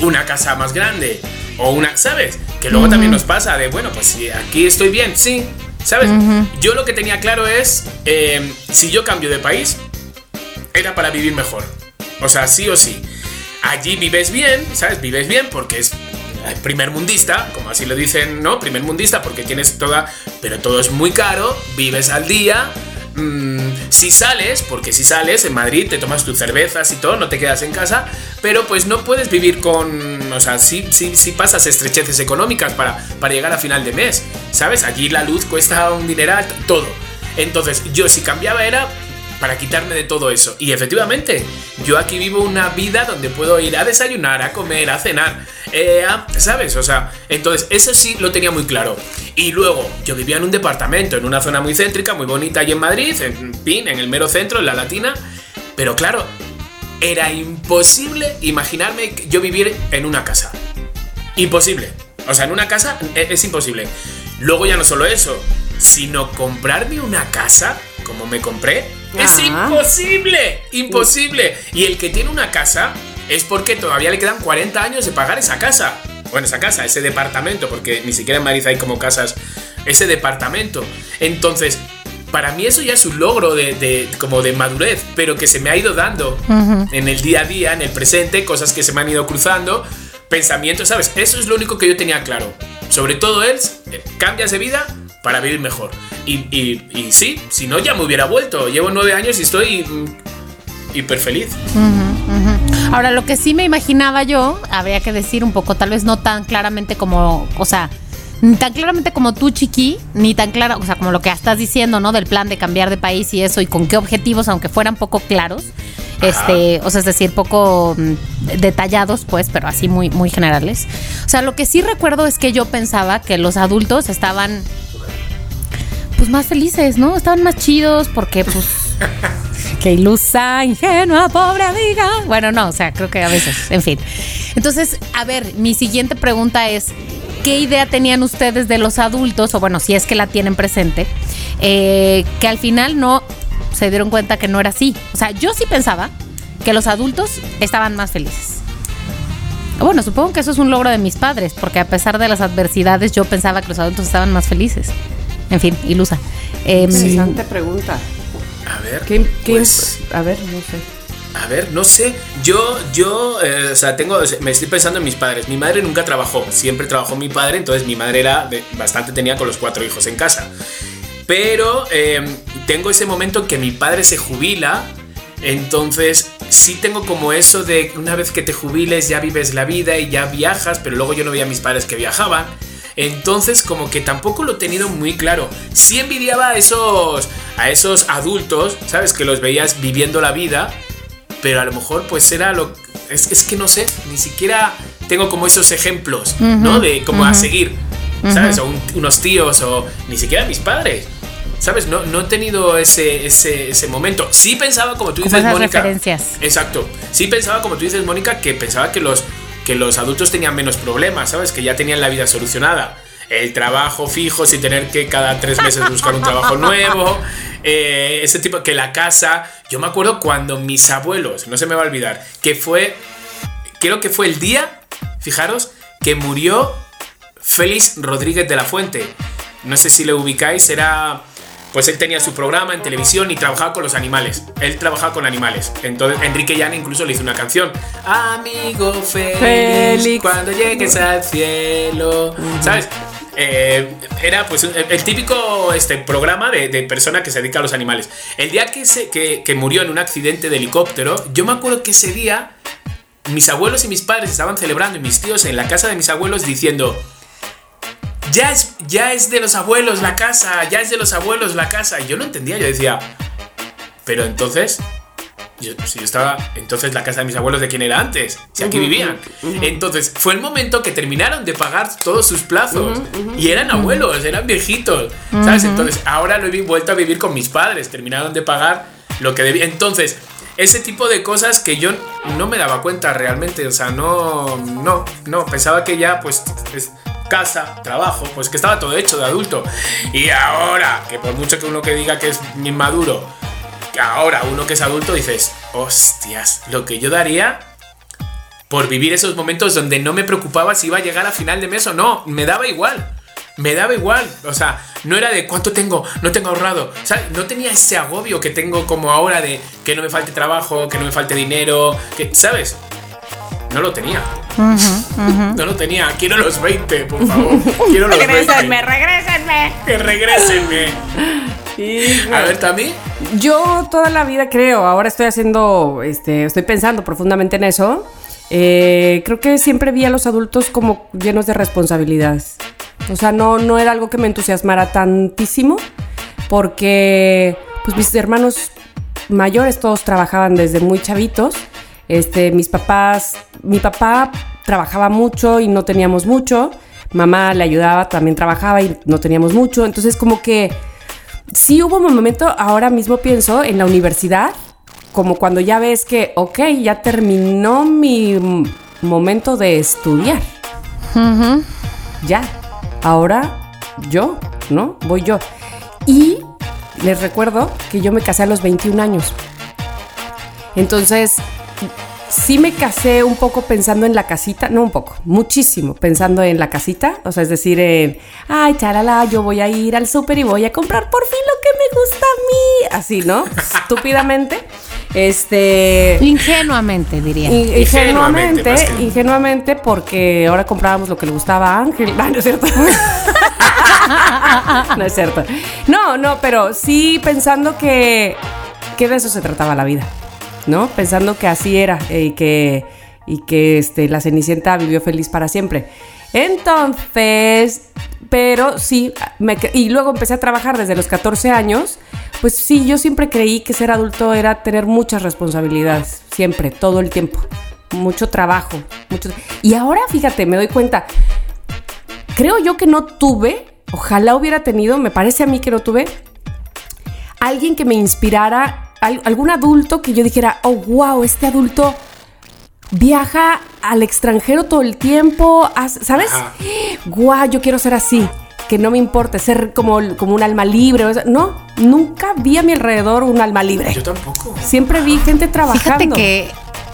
una casa más grande o una, ¿sabes? Que luego también nos pasa de, bueno, pues si aquí estoy bien, sí, ¿sabes? Yo lo que tenía claro es, eh, si yo cambio de país, era para vivir mejor. O sea, sí o sí. Allí vives bien, ¿sabes? Vives bien porque es eh, primer mundista, como así lo dicen, ¿no? Primer mundista porque tienes toda... Pero todo es muy caro, vives al día. mm, si sales, porque si sales en Madrid te tomas tus cervezas y todo, no te quedas en casa, pero pues no puedes vivir con, o sea, sí, sí, sí pasas estrecheces económicas para, para llegar a final de mes, ¿sabes? Allí la luz cuesta un dineral, todo. Entonces yo si cambiaba era para quitarme de todo eso. Y efectivamente, yo aquí vivo una vida donde puedo ir a desayunar, a comer, a cenar, eh, ¿sabes? O sea, entonces eso sí lo tenía muy claro. Y luego, yo vivía en un departamento, en una zona muy céntrica, muy bonita allí en Madrid, en Pin, en el mero centro, en la Latina. Pero claro, era imposible imaginarme yo vivir en una casa. Imposible. O sea, en una casa e- es imposible. Luego ya no solo eso, sino comprarme una casa como me compré. Es imposible. Imposible. Y el que tiene una casa es porque todavía le quedan 40 años de pagar esa casa. Bueno, esa casa, ese departamento, porque ni siquiera en Madrid hay como casas. Ese departamento. Entonces, para mí eso ya es un logro de, de- como de madurez, pero que se me ha ido dando en el día a día, en el presente, cosas que se me han ido cruzando, pensamientos, ¿sabes? Eso es lo único que yo tenía claro. Sobre todo es, eh, cambias de vida para vivir mejor. Y, y- sí, si no ya me hubiera vuelto. Llevo nueve años y estoy mm, hiper feliz.
Ahora, lo que sí me imaginaba yo, habría que decir un poco, tal vez no tan claramente como, o sea, ni tan claramente como tú, Chiqui, ni tan claro, o sea, como lo que estás diciendo, ¿no? Del plan de cambiar de país y eso, y con qué objetivos, aunque fueran poco claros, este, o sea, es decir, poco mm, detallados, pues, pero así muy, muy generales. O sea, lo que sí recuerdo es que yo pensaba que los adultos estaban, pues, más felices, ¿no? Estaban más chidos porque, pues... Qué ilusa, ingenua, pobre amiga. Bueno, no, o sea, creo que a veces, en fin. Entonces, a ver, mi siguiente pregunta es, ¿qué idea tenían ustedes de los adultos, o bueno, si es que la tienen presente, eh, que al final no se dieron cuenta que no era así? O sea, yo sí pensaba que los adultos estaban más felices. Bueno, supongo que eso es un logro de mis padres, porque a pesar de las adversidades yo pensaba que los adultos estaban más felices. En fin, ilusa.
Interesante pregunta.
A ver.
¿Qué, qué-
pues,
a ver, no sé.
A ver, no sé. Yo, yo, eh, o sea, tengo, me estoy pensando en mis padres. Mi madre nunca trabajó, siempre trabajó mi padre, entonces mi madre era bastante tenía con los cuatro hijos en casa. Pero eh, tengo ese momento en que mi padre se jubila, entonces sí tengo como eso de una vez que te jubiles ya vives la vida y ya viajas, pero luego yo no veía a mis padres que viajaban. Entonces como que tampoco lo he tenido muy claro. Sí envidiaba a esos, a esos adultos, ¿sabes? Que los veías viviendo la vida, pero a lo mejor pues era lo... Es, es que no sé, ni siquiera tengo como esos ejemplos, ¿no? De como a seguir, ¿sabes? O un- unos tíos o ni siquiera mis padres. ¿Sabes? No, no he tenido ese, ese, ese momento. Sí pensaba, como tú dices, Mónica.
referencias.
Exacto. Sí pensaba, como tú dices, Mónica, que pensaba que los, que los adultos tenían menos problemas, ¿sabes? Que ya tenían la vida solucionada. El trabajo fijo, sin tener que cada tres meses buscar un trabajo nuevo. eh, ese tipo, que la casa. Yo me acuerdo cuando mis abuelos, no se me va a olvidar, que fue. Creo que fue el día, fijaros, que murió Félix Rodríguez de la Fuente. No sé si le ubicáis, era. Pues él tenía su programa en televisión y trabajaba con los animales. Él trabajaba con animales. Entonces Enrique Llana incluso le hizo una canción. Amigo Félix,
Félix.
cuando llegues al cielo. ¿Sabes? Eh, era pues el típico este, programa de, de persona que se dedica a los animales. El día que, se, que, que murió en un accidente de helicóptero, yo me acuerdo que ese día mis abuelos y mis padres estaban celebrando y mis tíos en la casa de mis abuelos diciendo, ya es, ya es de los abuelos la casa, ya es de los abuelos la casa. Y yo no entendía, yo decía, pero entonces, yo, si yo estaba, entonces la casa de mis abuelos de quién era antes, si aquí vivían. Entonces fue el momento que terminaron de pagar todos sus plazos y eran abuelos, eran viejitos, ¿sabes? Entonces ahora lo he vuelto a vivir con mis padres, terminaron de pagar lo que debía. Entonces, ese tipo de cosas que yo no me daba cuenta realmente, o sea, no, no, no, pensaba que ya pues es casa, trabajo, pues que estaba todo hecho de adulto. Y ahora, que por mucho que uno que diga que es inmaduro, que ahora uno que es adulto dices, hostias, lo que yo daría por vivir esos momentos donde no me preocupaba si iba a llegar a final de mes o no, me daba igual. Me daba igual, o sea, no era de cuánto tengo, no tengo ahorrado, o sea, no tenía ese agobio que tengo como ahora de que no me falte trabajo, que no me falte dinero, que, ¿sabes? No lo tenía. No lo tenía. Quiero los 20, por favor. Quiero los 20.
Regrésenme, regrésenme.
Que regrésenme. A ver, también.
Yo toda la vida creo, ahora estoy haciendo, este, estoy pensando profundamente en eso. Eh, creo que siempre vi a los adultos como llenos de responsabilidades. O sea, no, no era algo que me entusiasmara tantísimo, porque pues mis hermanos mayores todos trabajaban desde muy chavitos. Este, mis papás, mi papá trabajaba mucho y no teníamos mucho. Mamá le ayudaba, también trabajaba y no teníamos mucho. Entonces, como que sí hubo un momento, ahora mismo pienso, en la universidad, como cuando ya ves que, ok, ya terminó mi momento de estudiar. Ya, ahora yo, ¿no? Voy yo. Y les recuerdo que yo me casé a los 21 años. Entonces, sí me casé un poco pensando en la casita, no un poco, muchísimo pensando en la casita, o sea, es decir, en, ay, charala, yo voy a ir al súper y voy a comprar por fin lo que me gusta a mí, así, ¿no? Estúpidamente. Este...
Ingenuamente, diría.
in-
Ingenuamente,
Ingenuamente,
más que-
ingenuamente, porque ahora comprábamos lo que le gustaba a Ángel. No, no es cierto. no es cierto. No, no, pero sí pensando que, que de eso se trataba la vida, ¿no? Pensando que así era eh, y que, y que este, la Cenicienta vivió feliz para siempre. Entonces, pero sí, me y luego empecé a trabajar desde los 14 años. Pues sí, yo siempre creí que ser adulto era tener muchas responsabilidades, siempre, todo el tiempo. Mucho trabajo, mucho... Y ahora, fíjate, me doy cuenta, creo yo que no tuve, ojalá hubiera tenido, me parece a mí que no tuve, alguien que me inspirara algún adulto que yo dijera, oh, wow, este adulto viaja al extranjero todo el tiempo, ¿sabes? Guau, yo quiero ser así. Que no me importe ser como, como un alma libre. No, nunca vi a mi alrededor un alma libre.
Yo tampoco.
Siempre vi gente trabajando.
Fíjate que,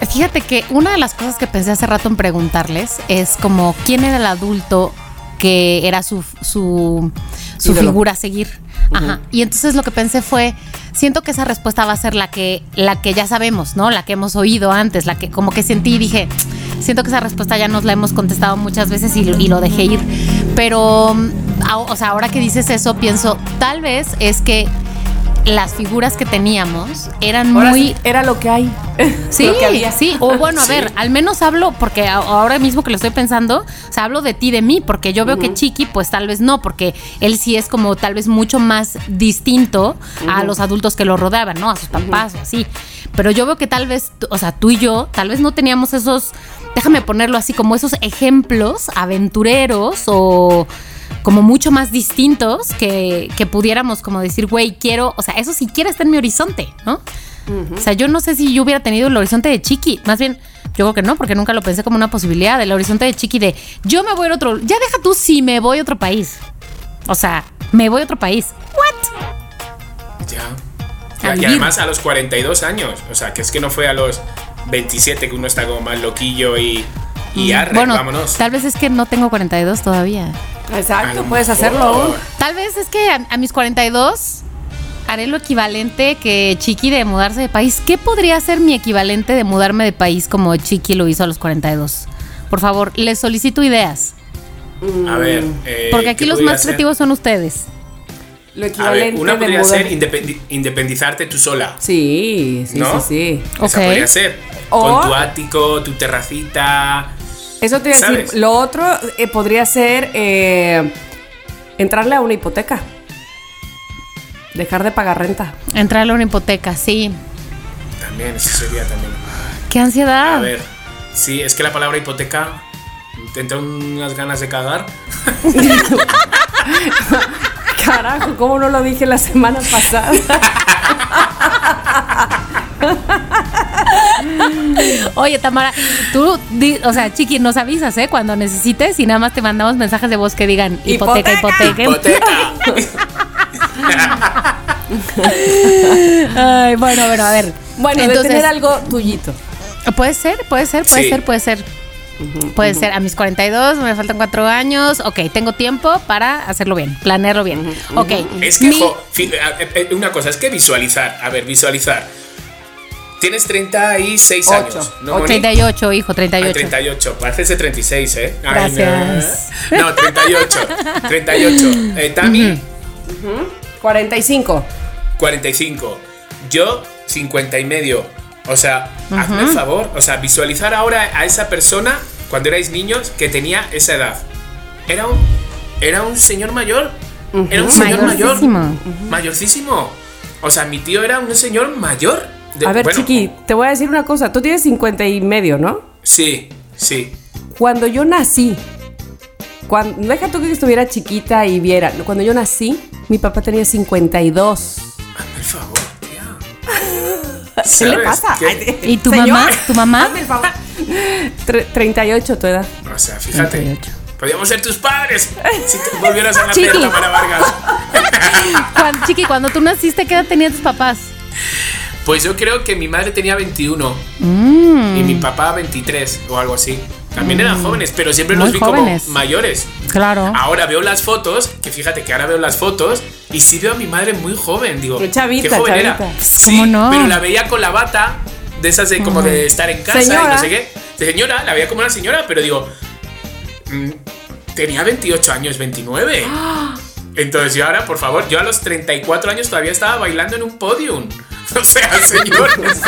fíjate que una de las cosas que pensé hace rato en preguntarles es como quién era el adulto que era su, su, su figura a seguir. Ajá. Y entonces lo que pensé fue, siento que esa respuesta va a ser la que, la que ya sabemos, ¿no? La que hemos oído antes, la que como que sentí y dije, siento que esa respuesta ya nos la hemos contestado muchas veces y, lo- y lo dejé ir. Pero, mm, o sea, ahora que dices eso, pienso, tal vez es que las figuras que teníamos eran
Ahora
muy...
sí, era lo que hay.
Sí,
Lo que había.
sí. O bueno, a
Sí.
ver, al menos hablo, porque ahora mismo que lo estoy pensando, o sea, hablo de ti, de mí, porque yo veo que Chiqui, pues tal vez no, porque él sí es como tal vez mucho más distinto a los adultos que lo rodeaban, ¿no? A sus papás o así. Pero yo veo que tal vez, o sea, tú y yo, tal vez no teníamos esos, déjame ponerlo así, como esos ejemplos aventureros o como mucho más distintos que, que pudiéramos como decir, güey, quiero, o sea, eso sí quiere estar en mi horizonte, ¿no? O sea, yo no sé si yo hubiera tenido el horizonte de Chiqui. Más bien, yo creo que no, porque nunca lo pensé como una posibilidad. El horizonte de Chiqui de yo me voy a otro. Ya deja tú si me voy a otro país. O sea, me voy a otro país. ¿What?
Ya. Ya, y además a los 42 años. O sea, que es que no fue a los 27 que uno está como más loquillo y. Y arre,
bueno,
vámonos.
tal vez es que no tengo 42 todavía.
Exacto, puedes
mejor.
hacerlo aún.
Tal vez es que a, a mis 42 haré lo equivalente que Chiqui de mudarse de país. ¿Qué podría ser mi equivalente de mudarme de país como Chiqui lo hizo a los 42? Por favor, les solicito ideas.
A ver. eh,
Porque aquí
¿qué
los más
ser?
creativos son ustedes.
Lo
A ver,
equivalente
una
de
podría
mudar-
ser independi- independizarte tú sola.
Sí, sí,
¿No?
sí, sí.
Esa podría ser.
O-
Con tu ático, tu terracita.
Eso te iba a decir. Lo otro eh, podría ser eh, entrarle a una hipoteca. Dejar de pagar renta.
Entrarle a una hipoteca, sí.
También, eso sería también.
¡Qué ansiedad!
A ver. Sí, es que la palabra hipoteca. Te entran unas ganas de cagar.
Carajo, ¿cómo no lo dije la semana pasada?
Oye, Tamara, tú, di- o sea, Chiqui, nos avisas, ¿eh? Cuando necesites y nada más te mandamos mensajes de voz que digan hipoteca, hipoteca.
¡Hipoteca!
Ay, bueno, bueno, a ver.
Bueno, de
Entonces,
tener algo tuyito.
Puede ser, puede ser, puede
Sí.
ser, puede ser. Puede ser, a mis 42, me faltan 4 años. Ok, tengo tiempo para hacerlo bien, planearlo bien. Ok.
Es que,
mi-
jo, fi- a- eh, una cosa, es que visualizar. A ver, visualizar. Tienes 36
Ocho.
años, ¿no?
Ocho.
Moni?
38, hijo,
Ay,
38.
38, pareces de 36, ¿eh? Ay,
Gracias.
No, No, 38. 38. Eh, Tami,
45.
45. Yo, 50 y medio. O sea, hazme el favor. O sea, visualizar ahora a esa persona cuando erais niños que tenía esa edad. Era un, era un señor mayor. Era un señor mayor.
Mayorcísimo.
Mayorcísimo. O sea, mi tío era un señor mayor. De-
A ver,
bueno,
Chiqui, te voy a decir una cosa. Tú tienes 50 y medio, ¿no?
Sí, sí.
Cuando yo nací, cuando, deja tú que estuviera chiquita y viera, cuando yo nací, mi papá tenía 52.
Hazme el favor.
¿Qué le pasa?
¿Qué?
Ay,
¿Y tu
señor,
mamá? ¿Tu mamá?
hazme el favor. Tre- 38 tu edad.
O sea, fíjate.
38.
Podríamos ser tus padres si te volvieras a nacer,
Chiqui.
Tamara Vargas.
Cuando, chiqui, cuando tú naciste, ¿qué edad tenían tus papás?
Pues yo creo que mi madre tenía 21
Mm,
y mi papá 23 o algo así. También eran jóvenes, pero siempre los
Muy
vi
jóvenes.
como mayores.
Claro.
Ahora veo las fotos, que fíjate que ahora veo las fotos y sí veo a mi madre muy joven. Digo,
Muy chavita,
qué joven
chavita.
era. Sí,
¿cómo no?
pero la veía con la bata de esas de como de estar en casa y
Señora.
no sé qué. De señora, la veía como una señora, pero digo, mm, tenía 28 años, 29. Entonces yo ahora, por favor, yo a los 34 años todavía estaba bailando en un podium. O sea, señores,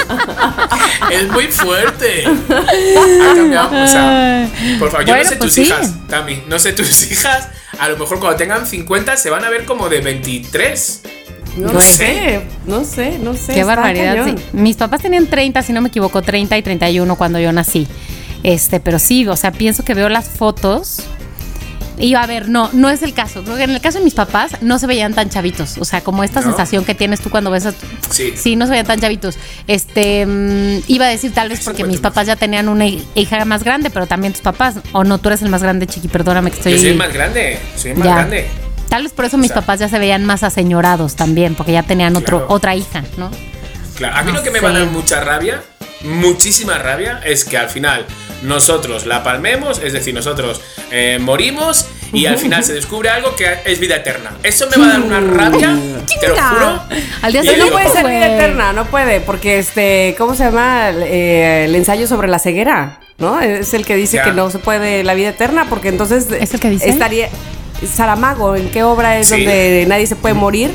es muy fuerte. Ha cambiado, o sea, por favor, yo
Bueno,
no sé
pues
tus
sí.
hijas, Tami, no sé tus hijas, a lo mejor cuando tengan 50 se van a ver como de 23.
No,
No
sé, no sé, no sé.
Qué barbaridad. sí. Mis papás tenían 30, si no me equivoco, 30 y 31 cuando yo nací. Este, pero sí, o sea, pienso que veo las fotos Y a ver, no, no es el caso. Creo que en el caso de mis papás no se veían tan chavitos. O sea, como esta
¿No?
sensación que tienes tú cuando ves a tu-
Sí.
Sí, no se veían tan chavitos. Este, mm, iba a decir tal vez porque mis papás ya tenían una hi- hija más grande, pero también tus papás. O no, tú eres el más grande, chiqui, perdóname que estoy...
Yo soy el más grande, soy el más
Ya.
grande.
Tal vez por eso mis
sea-
papás ya se veían más aseñorados también, porque ya tenían otro, otra hija, ¿no?
Claro, a mí
No
lo que me va a dar mucha rabia, muchísima rabia, es que al final nosotros la palmemos, es decir, nosotros eh, morimos y al final se descubre algo que es vida eterna. Eso me va a dar una rabia, te lo juro.
Al día
Pero no puede ser vida eterna, no puede, porque este, ¿cómo se llama? Eh, el ensayo sobre la ceguera, ¿no? Es el que dice
Ya.
que no se puede la vida eterna, porque entonces
¿Es el que dice?
estaría Saramago, ¿en qué obra es
Sí.
donde nadie se puede morir?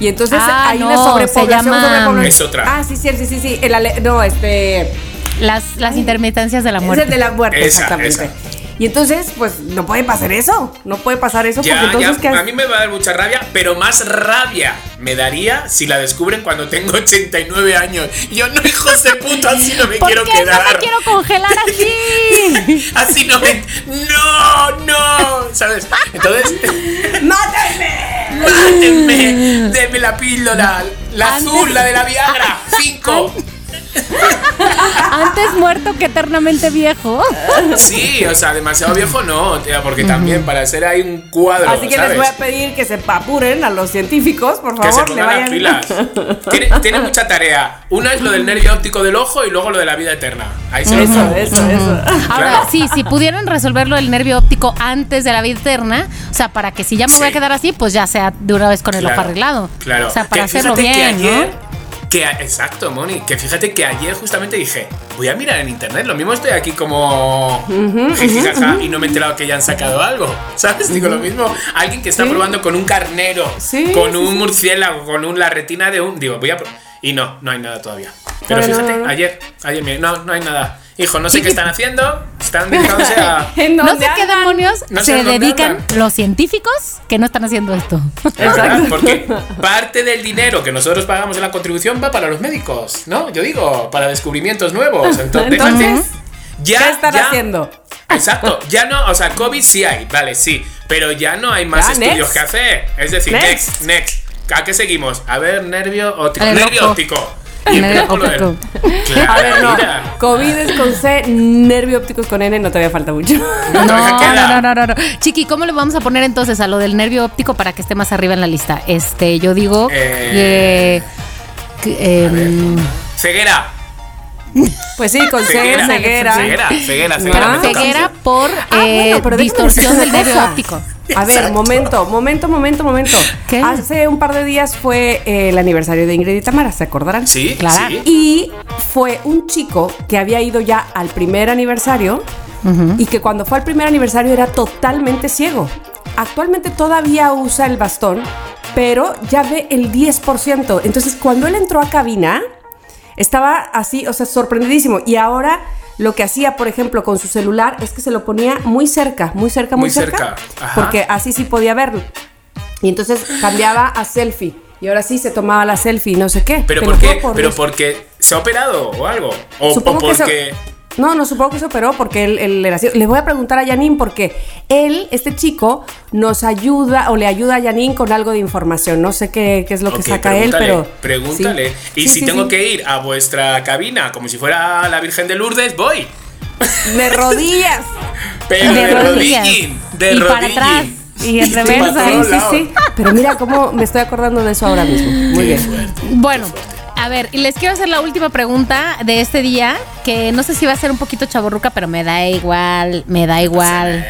Y entonces
Ah,
hay
no,
una sobrepoblación,
se llama-
sobrepoblación.
Es otra.
Ah, sí, sí, sí, sí, sí. El ale- no, este.
Las, las intermitencias de la
Es
muerte.
el de la muerte,
Esa,
exactamente.
esa.
Y entonces, pues, no puede pasar eso. No puede pasar eso
Ya,
porque entonces,
ya,
¿qué
a mí me va a dar mucha rabia, pero más rabia me daría si la descubren cuando tengo 89 años. Yo no, hijos de puta, así no me
¿Por
quiero
qué
quedar.
no me quiero congelar así?
Así no me. ¡No! ¡No! ¿Sabes? Entonces.
¡Mátenme!
¡Mátenme! ¡Deme la píldora! La azul, la de la Viagra. ¡Cinco!
Antes muerto que eternamente viejo.
Sí, o sea, demasiado viejo no, tía, porque también para hacer ahí un cuadro.
Así que
¿sabes?
les voy a pedir que se apuren a los científicos, por
Que se
favor, le vayan.
pilas. Tiene, tiene mucha tarea. Una es lo del nervio óptico del ojo y luego lo de la vida eterna. Ahí se lo
Eso,
pongo.
eso, eso.
Ahora,
Claro.
sí, si pudieran resolverlo del nervio óptico antes de la vida eterna, o sea, para que si ya me voy a quedar así, pues ya sea de una vez con el ojo
Claro,
arreglado.
Claro.
O sea, para
Que
hacerlo bien,
que ayer,
¿no?
Que, exacto, Moni. Que fíjate que ayer justamente dije, voy a mirar en internet. Lo mismo estoy aquí como jijijaja y no me he enterado que ya han sacado algo. ¿Sabes? Digo lo mismo. Alguien que está
Sí.
probando con un carnero,
Sí,
con un murciélago, con un, la retina de un. Digo, voy a. Y no, no hay nada todavía. Pero fíjate, ayer, ayer, no, no hay nada. Hijo, no sé qué están haciendo. Están dedicándose a.
¿En
No sé qué demonios
No sé
se dedican
andan.
los científicos que no están haciendo esto.
Exacto.
Porque parte del dinero que nosotros pagamos en la contribución va para los médicos, ¿no? Yo digo, para descubrimientos nuevos. Entonces,
Entonces,
ya,
¿qué están
ya-
haciendo?
Exacto, ya no, o sea, COVID sí hay, vale, sí, pero ya no hay más
Ya,
estudios
next.
que hacer. Es decir,
Next.
next, next. ¿A qué seguimos? A ver, nervio óptico.
El
nervio óptico.
Nervio óptico.
Claro,
A ver, no.
mira.
COVID es con C, nervio óptico es con N, no todavía falta mucho.
No,
no, no, no, no. Chiqui, ¿cómo le vamos a poner entonces a lo del nervio óptico para que esté más arriba en la lista? Este, yo digo
Eh,
que, que, em,
Ceguera.
Pues sí, con
Ceguera.
ceguera.
Ceguera, ceguera, ceguera. toca.
ceguera por
Ah,
eh,
bueno, pero déjame
distorsión del nervio óptico.
A ver,
Exacto.
momento, momento, momento, momento.
¿Qué?
Hace un par de días fue eh, el aniversario de Ingrid y Tamara, ¿se acordarán?
Sí,
Clara.
sí.
Y fue un chico que había ido ya al primer aniversario y que cuando fue al primer aniversario era totalmente ciego. Actualmente todavía usa el bastón, pero ya ve el 10%. Entonces, cuando él entró a cabina, estaba así, o sea, sorprendidísimo. Y ahora lo que hacía, por ejemplo, con su celular es que se lo ponía muy cerca, muy cerca, muy,
Muy
cerca, porque así sí podía verlo. Y entonces cambiaba a selfie. Y ahora sí se tomaba la selfie, no sé qué.
¿Pero
Te
por
lo
qué?
juro por
¿Pero porque se ha operado o algo? ¿O, o porque.?
No, no, supongo que se operó porque él, él era así. Le voy a preguntar a Janine porque él, este chico, nos ayuda o le ayuda a Janine con algo de información. No sé qué, qué es lo que saca él, pero.
Pregúntale.
Sí.
Y
Sí,
si
sí,
tengo
sí.
que ir a vuestra cabina como si fuera la Virgen de Lourdes, voy.
De rodillas.
Pero de,
de rodillas.
rodillín. De
y para atrás. Y en reversa.
todos
Sí, sí, sí.
Pero mira cómo me estoy acordando de eso ahora mismo. Muy bien.
Bueno, a ver, y les quiero hacer la última pregunta de este día, que no sé si va a ser un poquito chaborruca, pero me da igual, me da igual.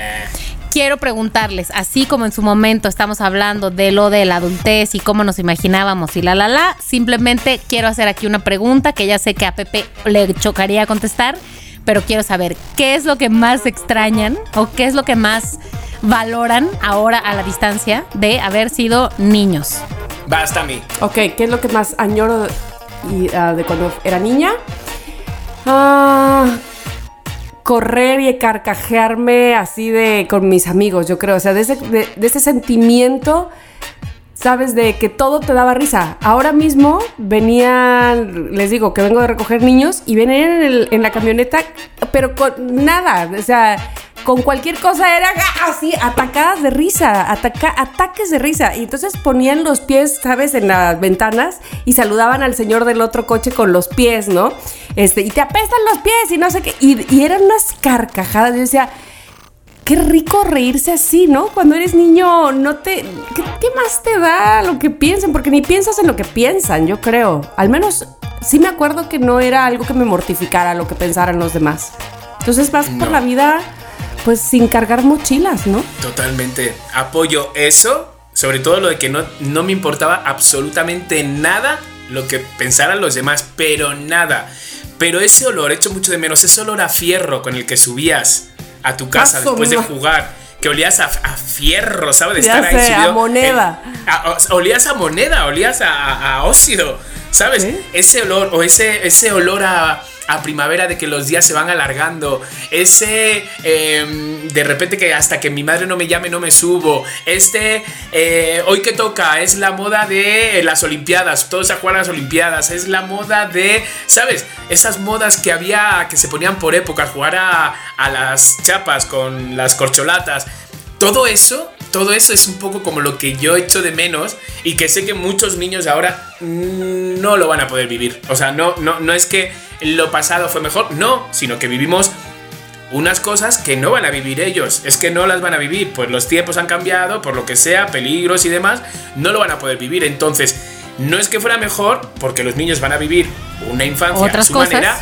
Quiero preguntarles, así como en su momento estamos hablando de lo de la adultez y cómo nos imaginábamos y la la la, simplemente quiero hacer aquí una pregunta que ya sé que a Pepe le chocaría contestar, pero quiero saber qué es lo que más extrañan o qué es lo que más valoran ahora a la distancia de haber sido niños.
Basta a mí.
Ok, ¿qué es lo que más añoro y, ah, de cuando era niña? Ah, correr y carcajearme así de con mis amigos, yo creo. O sea, de ese, sentimiento, ¿sabes? De que todo te daba risa. Ahora mismo venían, les digo que vengo de recoger niños y venían en, en la camioneta, pero con nada. O sea, con cualquier cosa era así, atacadas de risa, ataca, ataques de risa. Y entonces ponían los pies, ¿sabes?, en las ventanas y saludaban al señor del otro coche con los pies, ¿no? Este, y te apestan los pies y no sé qué. Y, y eran unas carcajadas. Yo decía, qué rico reírse así, ¿no? Cuando eres niño, no te. ¿qué, ¿qué, más te da lo que piensen? Porque ni piensas en lo que piensan, yo creo. Al menos sí me acuerdo que no era algo que me mortificara lo que pensaran los demás. Entonces vas no. por la vida pues sin cargar mochilas, ¿no?
Totalmente. Apoyo eso, sobre todo lo de que no, no me importaba absolutamente nada lo que pensaran los demás, pero nada. Pero ese olor, hecho mucho de menos, ese olor a fierro con el que subías a tu casa
Paso,
después de jugar, que olías a, a fierro, ¿sabes? De estar ahí
sé, a
subido
moneda.
en- a- olías a moneda, olías a, óxido, ¿sabes?
¿Sí?
Ese olor, o ese, ese olor a, a primavera de que los días se van alargando, ese eh, de repente que hasta que mi madre no me llame no me subo, este eh, hoy que toca es la moda de las olimpiadas, todos a jugar a las olimpiadas, es la moda de, ¿sabes? Esas modas que había, que se ponían por época, jugar a, a las chapas con las corcholatas, todo eso, todo eso es un poco como lo que yo echo de menos y que sé que muchos niños ahora mm, no lo van a poder vivir. O sea, no, no, no es que lo pasado fue mejor, no, sino que vivimos unas cosas que no van a vivir ellos. Es que no las van a vivir, pues los tiempos han cambiado, por lo que sea, peligros y demás, no lo van a poder vivir. Entonces, no es que fuera mejor, porque los niños van a vivir una infancia
Otras
a su
cosas.
manera,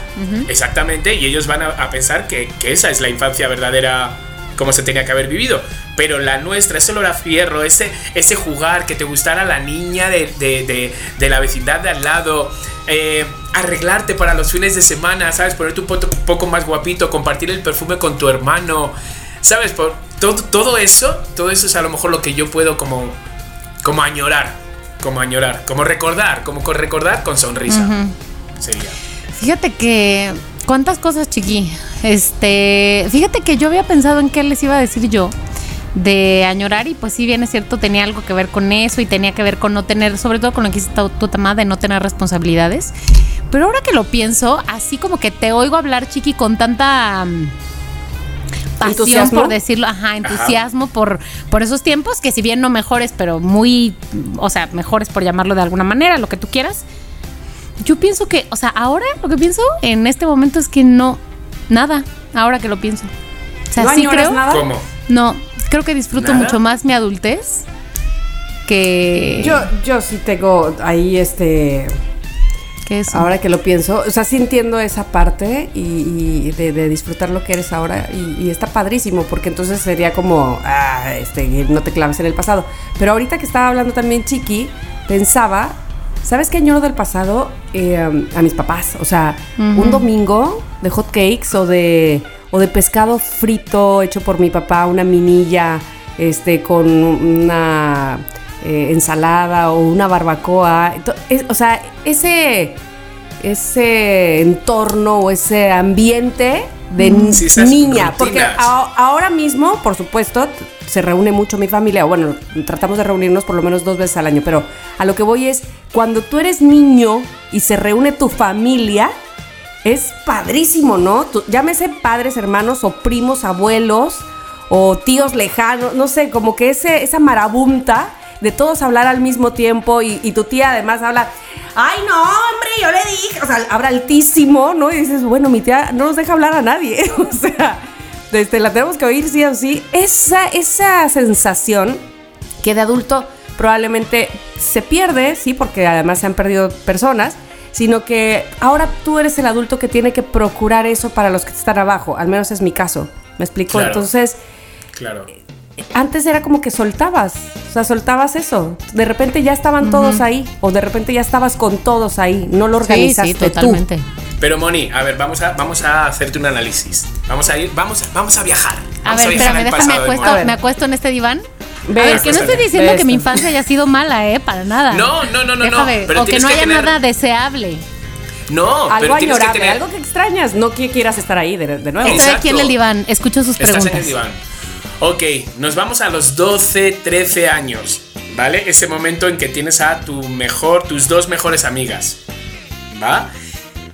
exactamente, y ellos van a, a pensar que, que esa es la infancia verdadera como se tenía que haber vivido. Pero la nuestra, ese olor a fierro, ese, ese jugar, que te gustara la niña de, de- de- de la vecindad de al lado, eh, arreglarte para los fines de semana, ¿sabes? Ponerte un poco, poco más guapito, compartir el perfume con tu hermano, ¿sabes? Por, todo, todo eso, todo eso es a lo mejor lo que yo puedo como, como añorar, como añorar, como recordar, como recordar con sonrisa. Sería.
Fíjate que. ¿Cuántas cosas, chiqui? Este. Fíjate que yo había pensado en qué les iba a decir yo. De añorar, y pues sí, bien es cierto, tenía algo que ver con eso y tenía que ver con no tener, sobre todo con lo que hiciste tu, tamá, de no tener responsabilidades. Pero ahora que lo pienso, así como que te oigo hablar, chiqui, con tanta. mm, pasión
¿Entusiasmo?
por decirlo, ajá, entusiasmo por, por esos tiempos, que si bien no mejores, pero muy, o sea, mejores por llamarlo de alguna manera, lo que tú quieras. Yo pienso que, o sea, ahora lo que pienso en este momento es que no, nada, ahora que lo pienso. O sea,
¿No
sí creo.
nada?
¿Cómo?
No, creo que disfruto
¿Nada?
mucho más mi adultez que.
Yo, yo sí tengo ahí este.
que eso.
Ahora que lo pienso, o sea, sí entiendo esa parte y, y de, de disfrutar lo que eres ahora y, y está padrísimo porque entonces sería como, ah, este, no te claves en el pasado. Pero ahorita que estaba hablando también Chiqui, pensaba, ¿sabes qué añoro del pasado? Eh, a mis papás, o sea, un domingo de hot cakes o de, o de pescado frito hecho por mi papá, una minilla, este, con una eh, ensalada o una barbacoa. Es- o sea, ese, ese entorno o ese ambiente de
Sí,
niña. Porque a- ahora mismo, por supuesto, se reúne mucho mi familia. o Bueno, tratamos de reunirnos por lo menos dos veces al año. Pero a lo que voy es, cuando tú eres niño y se reúne tu familia, es padrísimo, ¿no? Tú- llámese padres, hermanos o primos, abuelos o tíos lejanos, no sé, como que ese, esa marabunta de todos hablar al mismo tiempo y, y tu tía además habla, ay no, hombre, yo le dije, o sea, habla altísimo, ¿no? Y dices, bueno, mi tía no nos deja hablar a nadie, o sea, este, la tenemos que oír sí o sí. Esa, esa sensación que de adulto probablemente se pierde, sí, porque además se han perdido personas, sino que ahora tú eres el adulto que tiene que procurar eso para los que están abajo, al menos es mi caso, ¿me explico?
Claro.
Entonces,
Claro.
antes era como que soltabas, o sea, soltabas eso, de repente ya estaban todos ahí, o de repente ya estabas con todos ahí, no lo
sí,
organizaste
sí, totalmente.
tú.
Pero Moni, a ver, vamos a, vamos a hacerte un análisis. Vamos a ir, vamos, a- vamos a viajar.
A
Vamos
ver,
viajar
espérame, déjame acuesto, me acuesto en este diván.
Ve
a ver, que no estoy diciendo que mi infancia haya sido mala, ¿eh? Para nada.
No, no, no, no, no,
Déjame,
pero
o que no
que
haya
tener-
nada deseable.
No,
algo
pero tienes que
añorable,
tener.
algo que extrañas, no que quieras estar ahí de, de nuevo.
Exacto.
Estoy aquí en el diván, escucho sus
Estás
preguntas.
en el diván. Ok, nos vamos a los 12, 13 años, ¿vale? Ese momento en que tienes a tu mejor, tus dos mejores amigas, ¿va?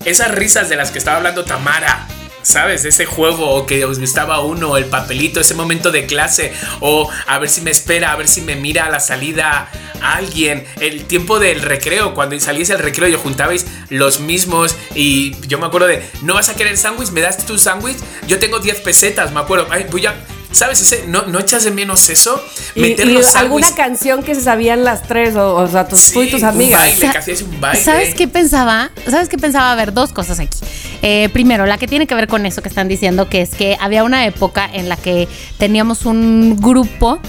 Esas risas de las que estaba hablando Tamara, ¿Sabes? Ese juego que os gustaba uno, el papelito, ese momento de clase, o a ver si me espera, a ver si me mira a la salida alguien, el tiempo del recreo, cuando salíais el recreo y os juntabais los mismos, y yo me acuerdo de, ¿no vas a querer sándwich? ¿Me das tu sándwich? Yo tengo 10 pesetas, me acuerdo, Ay, voy a ¿Sabes? Ese, ¿no, ¿No echas de menos eso?
y, alguna canción que se sabían las tres, o, o sea, tus, tú y tus amigas.
Un baile, que hacías un baile.
¿Sabes qué pensaba? ¿Sabes qué pensaba? A ver, dos cosas aquí. Eh, primero, la que tiene que ver con eso que están diciendo, que es que había una época en la que teníamos un grupo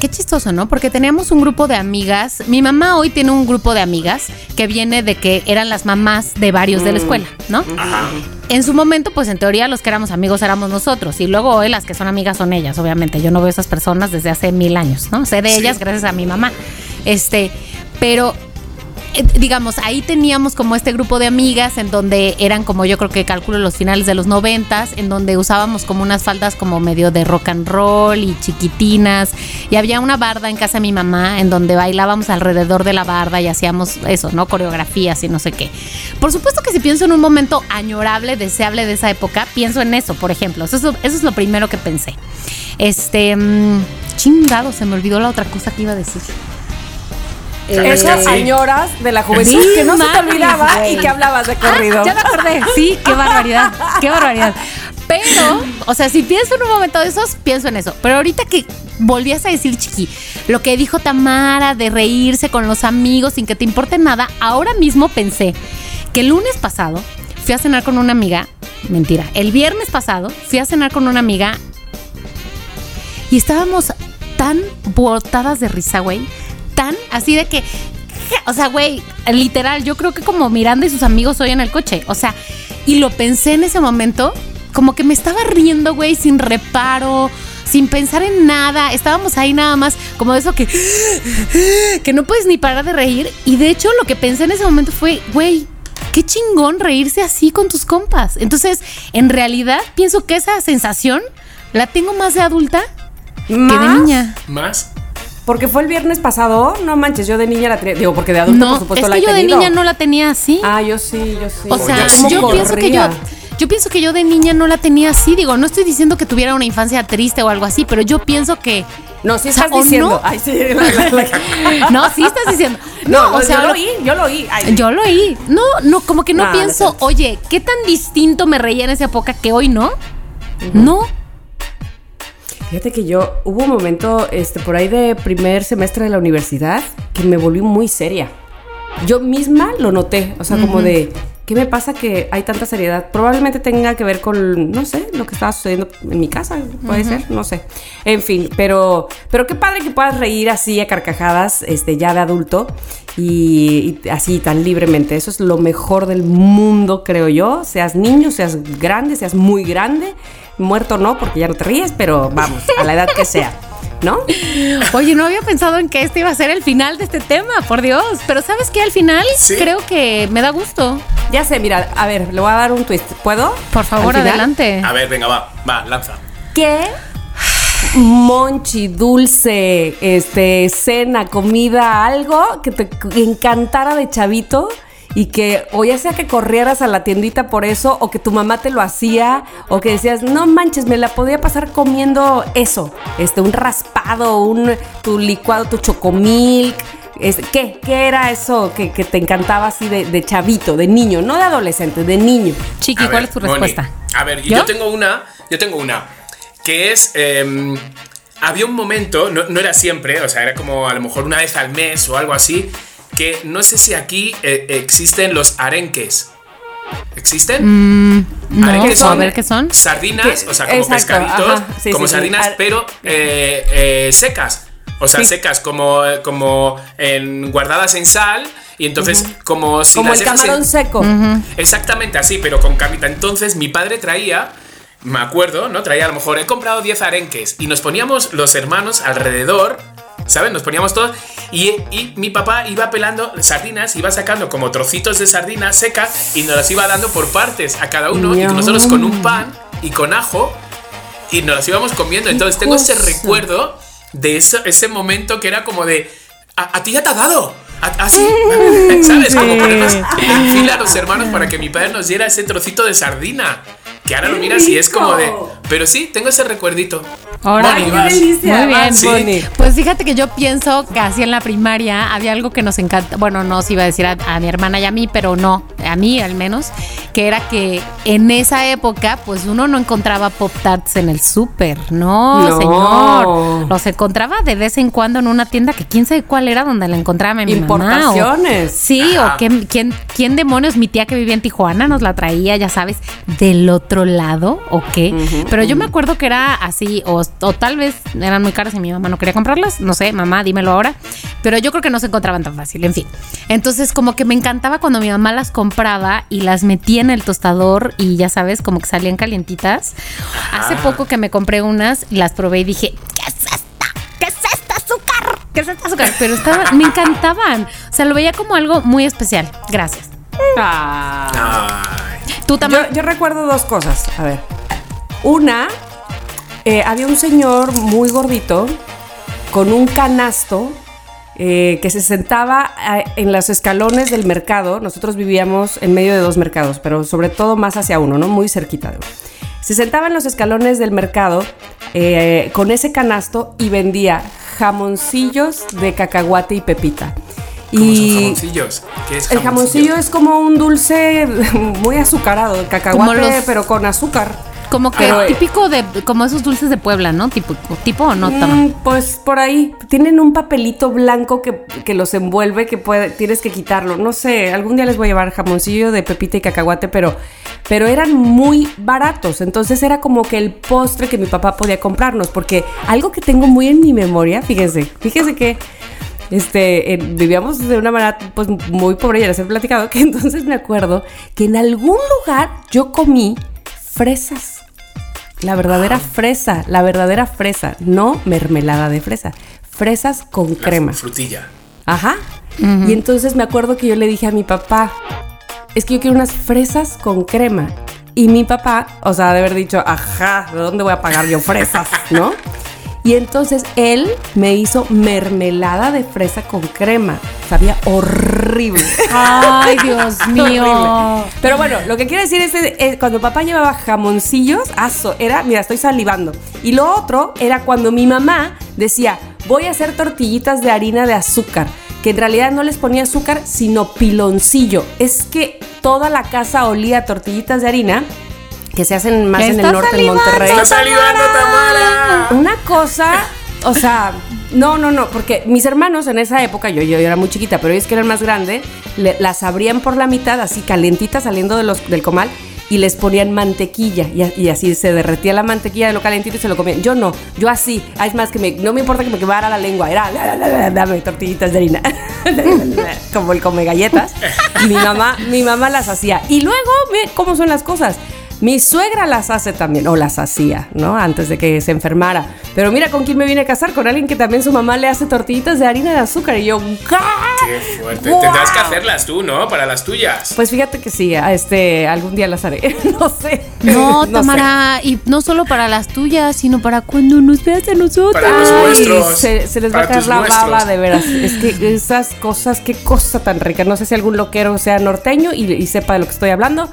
Qué chistoso, ¿no? Porque teníamos un grupo de amigas. Mi mamá hoy tiene un grupo de amigas que viene de que eran las mamás de varios de la mm. escuela, ¿no? Ajá. En su momento, pues en teoría los que éramos amigos éramos nosotros. Y luego hoy las que son amigas son ellas, obviamente. Yo no veo esas personas desde hace mil años, ¿no? Sé de ellas gracias a mi mamá. Este, pero digamos, ahí teníamos como este grupo de amigas en donde eran como yo creo que calculo los finales de los noventas, en donde usábamos como unas faldas como medio de rock and roll y chiquitinas. Y había una barda en casa de mi mamá en donde bailábamos alrededor de la barda y hacíamos eso, ¿no? Coreografías y no sé qué. Por supuesto que si pienso en un momento añorable, deseable de esa época, pienso en eso, por ejemplo. Eso eso es lo primero que pensé. Este. Mmm, chingado, se me olvidó la otra cosa que iba a decir.
Eh, Esas señoras de la juventud que no se te olvidaba y que hablabas de corrido.
Ah, ya me acordé. Sí, qué barbaridad. Qué barbaridad. Pero, o sea, si pienso en un momento de esos, pienso en eso. Pero ahorita que volvías a decir, chiqui, lo que dijo Tamara de reírse con los amigos sin que te importe nada, ahora mismo pensé que el lunes pasado fui a cenar con una amiga. Mentira, el viernes pasado fui a cenar con una amiga y estábamos tan botadas de risa, güey tan así de que, o sea, güey, literal, yo creo que como Miranda y sus amigos hoy en el coche, o sea, y lo pensé en ese momento, como que me estaba riendo, güey, sin reparo, sin pensar en nada. Estábamos ahí nada más como de eso que que no puedes ni parar de reír y de hecho lo que pensé en ese momento fue, güey, qué chingón reírse así con tus compas. Entonces, en realidad pienso que esa sensación la tengo más de adulta que de niña.
¿Más?
Porque fue el viernes pasado, no manches, yo de niña la tenía, digo, porque de adulto por supuesto
es que
yo
de niña no la tenía así.
Ah, yo sí, yo sí.
O sea, yo pienso que yo yo pienso que yo de niña no la tenía así, digo, no estoy diciendo que tuviera una infancia triste o algo así, pero yo pienso que
no, sí estás diciendo. Ay, sí,
no, sí estás diciendo.
No, o sea, yo lo oí, yo lo oí.
yo lo oí. No, no, como que no pienso, oye, ¿qué tan distinto me reía en esa época que hoy no? No.
Fíjate que yo hubo un momento este, por ahí de primer semestre de la universidad que me volví muy seria. Yo misma lo noté, o sea, como de, ¿qué me pasa que hay tanta seriedad? Probablemente tenga que ver con, no sé, lo que estaba sucediendo en mi casa, puede ser, no sé. En fin, pero, pero qué padre que puedas reír así a carcajadas, este, ya de adulto y, y así tan libremente. Eso es lo mejor del mundo, creo yo. Seas niño, seas grande, seas muy grande muerto no, porque ya no te ríes, pero vamos, a la edad que sea. ¿No?
Oye, no había pensado en que este iba a ser el final de este tema, por Dios. Pero ¿sabes qué? Al final creo que me da gusto.
Ya sé, mira, a ver, le voy a dar un twist. ¿Puedo?
Por favor, adelante.
A ver, venga, va, va, lanza.
¿Qué? Monchi, dulce, este, cena, comida, algo que te encantara de chavito y que o ya sea que corrieras a la tiendita por eso o que tu mamá te lo hacía o que decías, no manches, me la podía pasar comiendo eso, este, un raspado, un, tu licuado, tu chocomilk. Este, ¿Qué? ¿Qué era eso que, te encantaba así de, chavito, de niño? No de adolescente, de niño.
Chiqui, ¿cuál es tu respuesta?
a ver, ¿Yo? tengo una, yo tengo una, que es... Em, había un momento, no, no, era siempre, o sea, era como a lo mejor una vez al mes o algo así, que no sé si aquí eh, existen los arenques. ¿Existen?
Mm, son, a ver qué son.
Sardinas, o sea, como pescaditos, como sardinas, pero eh, eh, secas. O sea, secas, como, como en, guardadas en sal. Y entonces, como si
Como el camarón seco.
Exactamente así, pero con capita. Entonces, mi padre traía me acuerdo, ¿no? Traía a lo mejor, he comprado 10 arenques y nos poníamos los hermanos alrededor ¿sabes? Nos poníamos todos y, mi papá iba pelando sardinas, iba sacando como trocitos de sardina seca y nos las iba dando por partes a cada uno y nosotros con un pan y con ajo y nos las íbamos comiendo. Entonces tengo ese recuerdo de eso, ese momento que era como de, a, ti ya te ha dado. Así, ¿sabes? Como ponernos en fila a los hermanos para que mi padre nos diera ese trocito de sardina. Que ahora lo
¡Qué
miras y es como de. Pero sí, tengo ese recuerdito.
Ahora,
Moni,
¡Qué delicia!
Muy bien.
Sí.
Bonnie.
Pues fíjate que yo pienso que así en la primaria había algo que nos encanta, bueno, no se iba a decir a, a mi hermana y a mí, pero no, a mí al menos, que era que en esa época pues uno no encontraba Pop Tarts en el súper, no,
No.
señor. Los encontraba de vez en cuando en una tienda que quién sabe cuál era donde la encontraba mi mamá. o-
Importaciones.
Sí,
Ajá.
o quién, quién, quién demonios, mi tía que vivía en Tijuana nos la traía, ya sabes, del otro lado o qué. Pero yo me acuerdo que era así, o, o tal vez eran muy caras y mi mamá no quería comprarlas, no sé, mamá, dímelo ahora. Pero yo creo que no se encontraban tan fácil, en fin. Entonces, como que me encantaba cuando mi mamá las compraba y las metía en el tostador y ya sabes, como que salían calientitas. Hace
Ah.
poco que me compré unas, las probé y dije, ¿qué es esta? ¿Qué es esta azúcar? ¿Qué es esta azúcar? Pero estaba, me encantaban. O sea, lo veía como algo muy especial. Gracias.
Ay.
Tú también.
Yo, yo recuerdo dos cosas. A ver. Una, eh, había un señor muy gordito con un canasto eh, que se sentaba en los escalones del mercado. Nosotros vivíamos en medio de dos mercados, pero sobre todo más hacia uno, ¿no? Muy cerquita de uno. Se sentaba en los escalones del mercado eh, con ese canasto y vendía jamoncillos de cacahuate y pepita.
¿Cómo son
Y
jamoncillos? ¿Qué es
el jamoncillo es como un dulce muy azucarado, el cacahuate,
los-
pero con azúcar.
como que
pero, eh,
típico de, como esos dulces de Puebla, ¿no? Tipo, tipo o no, Tama?
Mm, pues por ahí tienen un papelito blanco que, que los envuelve que puede, tienes que quitarlo. No sé, algún día les voy a llevar jamoncillo de pepita y cacahuate, pero, pero eran muy baratos. Entonces era como que el postre que mi papá podía comprarnos. Porque algo que tengo muy en mi memoria, fíjense, fíjense que este, eh, vivíamos de una manera pues muy pobre, ya les he platicado, que entonces me acuerdo que en algún lugar yo comí fresas. La verdadera fresa, la verdadera fresa, no mermelada de fresa, fresas con
La
crema.
Frutilla.
Ajá. Y entonces me acuerdo que yo le dije a mi papá, es que yo quiero unas fresas con crema. Y mi papá, o sea, de haber dicho, ajá, ¿de dónde voy a pagar yo fresas? ¿No? Y entonces él me hizo mermelada de fresa con crema. Sabía horrible.
Ay, Dios mío.
Horrible. Pero bueno, lo que quiero decir es que eh, cuando papá llevaba jamoncillos, aso, era, mira, estoy salivando. Y lo otro era cuando mi mamá decía, voy a hacer tortillitas de harina de azúcar, que en realidad no les ponía azúcar, sino piloncillo. Es que toda la casa olía a tortillitas de harina, que se hacen más en el norte, en Monterrey.
¡Está salivando, Tamara!
Una cosa, o sea, no, no, no, porque mis hermanos en esa época, yo, yo era muy chiquita, pero ellos que eran más grandes, le- las abrían por la mitad, así calentitas saliendo de los, del comal, y les ponían mantequilla, y, a- y así se derretía la mantequilla de lo calentito y se lo comían. Yo no, yo así, ah, es más que me, no me importa que me quemara la lengua, era la, la, la, la, dame tortillitas de harina, como el come galletas. Y mi mamá, mi mamá las hacía. Y luego, ve cómo son las cosas. Mi suegra las hace también, o las hacía, ¿no? Antes de que se enfermara. Pero mira con quién me vine a casar, con alguien que también su mamá le hace tortillitas de harina de azúcar. Y yo, ¡ah!
¡Qué fuerte!
¡Guau!
Tendrás que hacerlas tú, ¿no? Para las tuyas.
Pues fíjate que sí, este, algún día las haré. no sé.
No,
sé.
Tamara, y no solo para las tuyas, sino para cuando nos veas a nosotros.
Para los
Ay,
nuestros.
Se, se les va a caer la
nuestros.
baba, de veras. Es que esas cosas, qué cosa tan rica. No sé si algún loquero sea norteño y, y sepa de lo que estoy hablando,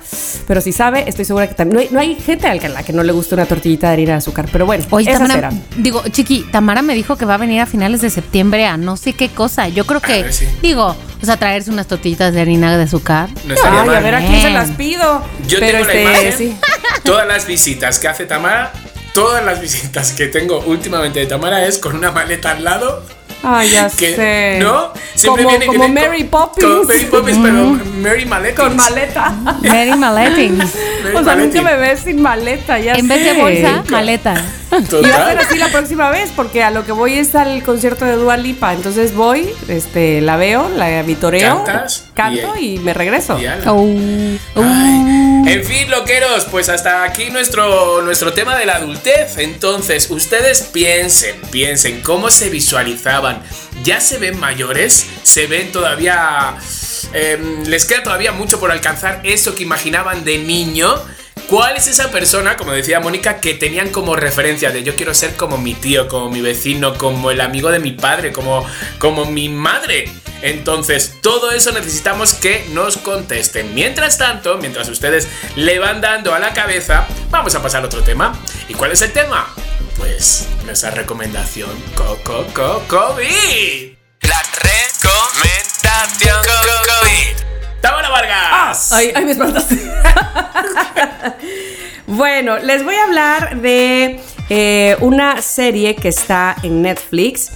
pero si sabe, estoy segura que. No hay, no hay gente a la que- a la que no le guste una tortillita de harina de azúcar, pero bueno,
Oye,
esas
Tamara,
eran.
digo, Chiqui, Tamara me dijo que va a venir a finales de septiembre a no sé qué cosa. Yo creo que,
ver, sí.
digo, o sea, traerse unas tortillitas de harina de azúcar.
No
Ay, a ver a quién se las pido.
Yo
pero
tengo la
este,
imagen.
sí.
Todas las visitas que hace Tamara, todas las visitas que tengo últimamente de Tamara es con una maleta al lado.
Ay, ya
Que,
sé.
¿No?
como
viene-
como
viene
Mary
con-
Poppins.
Como Mary Poppins, pero Mary Maletins.
Con maleta.
Mary Maletin.
Mary
o sea, nunca
Maletin.
me ves sin maleta, ya
en vez de
sé.
bolsa, maleta.
Y va a ser así la próxima vez, porque a lo que voy es al concierto de Dua Lipa. Entonces voy, este, la veo, la vitoreo,
Cantas
canto y, me regreso.
Y.
Oh,
Ay. En fin, loqueros, pues hasta aquí nuestro, nuestro tema de la adultez. Entonces, ustedes piensen, piensen cómo se visualizaban. ¿Ya se ven mayores? ¿Se ven todavía... em, les queda todavía mucho por alcanzar eso que imaginaban de niño? ¿Cuál es esa persona, como decía Mónica, que tenían como referencia de yo quiero ser como mi tío, como mi vecino, como el amigo de mi padre, como, como mi madre? Entonces, todo eso necesitamos que nos contesten. Mientras tanto, mientras ustedes le van dando a la cabeza, vamos a pasar a otro tema. ¿Y cuál es el tema? Pues nuestra recomendación Coco COVID.
La recomendación COVID.
¡Tamara Vargas!
Ay, ay, me espantaste. bueno, les voy a hablar de eh, una serie que está en Netflix.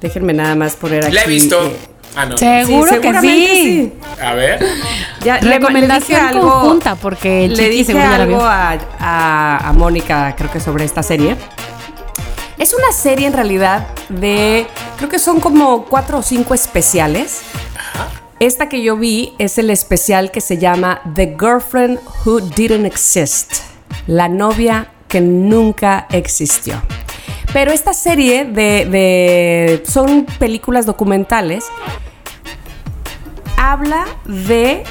Déjenme nada más poner aquí.
La he visto.
eh,
Ah, no.
Seguro que sí.
A ver.
Ya, le- le
Recomendación
algo-
conjunta, porque
le dije algo
vio.
a, a- a Mónica, creo que sobre esta serie. Es una serie en realidad de, creo que son como cuatro o cinco especiales. Esta que yo vi es el especial que se llama The Girlfriend Who Didn't Exist, la novia que nunca existió. Pero esta serie de, de- son películas documentales habla de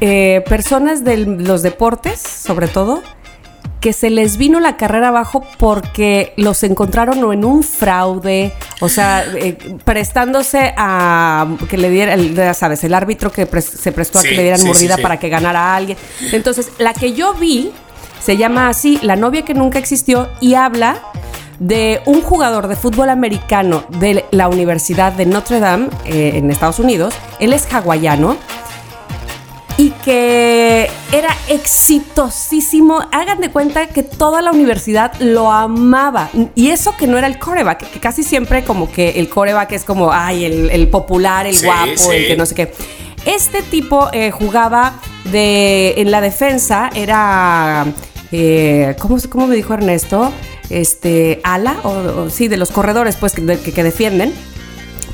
eh, personas de los deportes, sobre todo, que se les vino la carrera abajo porque los encontraron o en un fraude, o sea, eh, prestándose a que le diera, el- ya sabes, el árbitro que se prestó a que le dieran
sí,
mordida
sí.
para que ganara a alguien. Entonces, la que yo vi se llama así, La novia que nunca existió, y habla de un jugador de fútbol americano de la Universidad de Notre Dame eh, en Estados Unidos. Él es hawaiano que era exitosísimo. Hagan de cuenta que toda la universidad lo amaba. Y eso que no era el coreback, que casi siempre como que el coreback es como, ay, el, el popular, el
Sí,
guapo, el que no sé qué. Este tipo eh, jugaba de, en la defensa, era, eh, ¿cómo, cómo me dijo Ernesto? Este, ala, o, o sí, de los corredores, pues, que, que- que defienden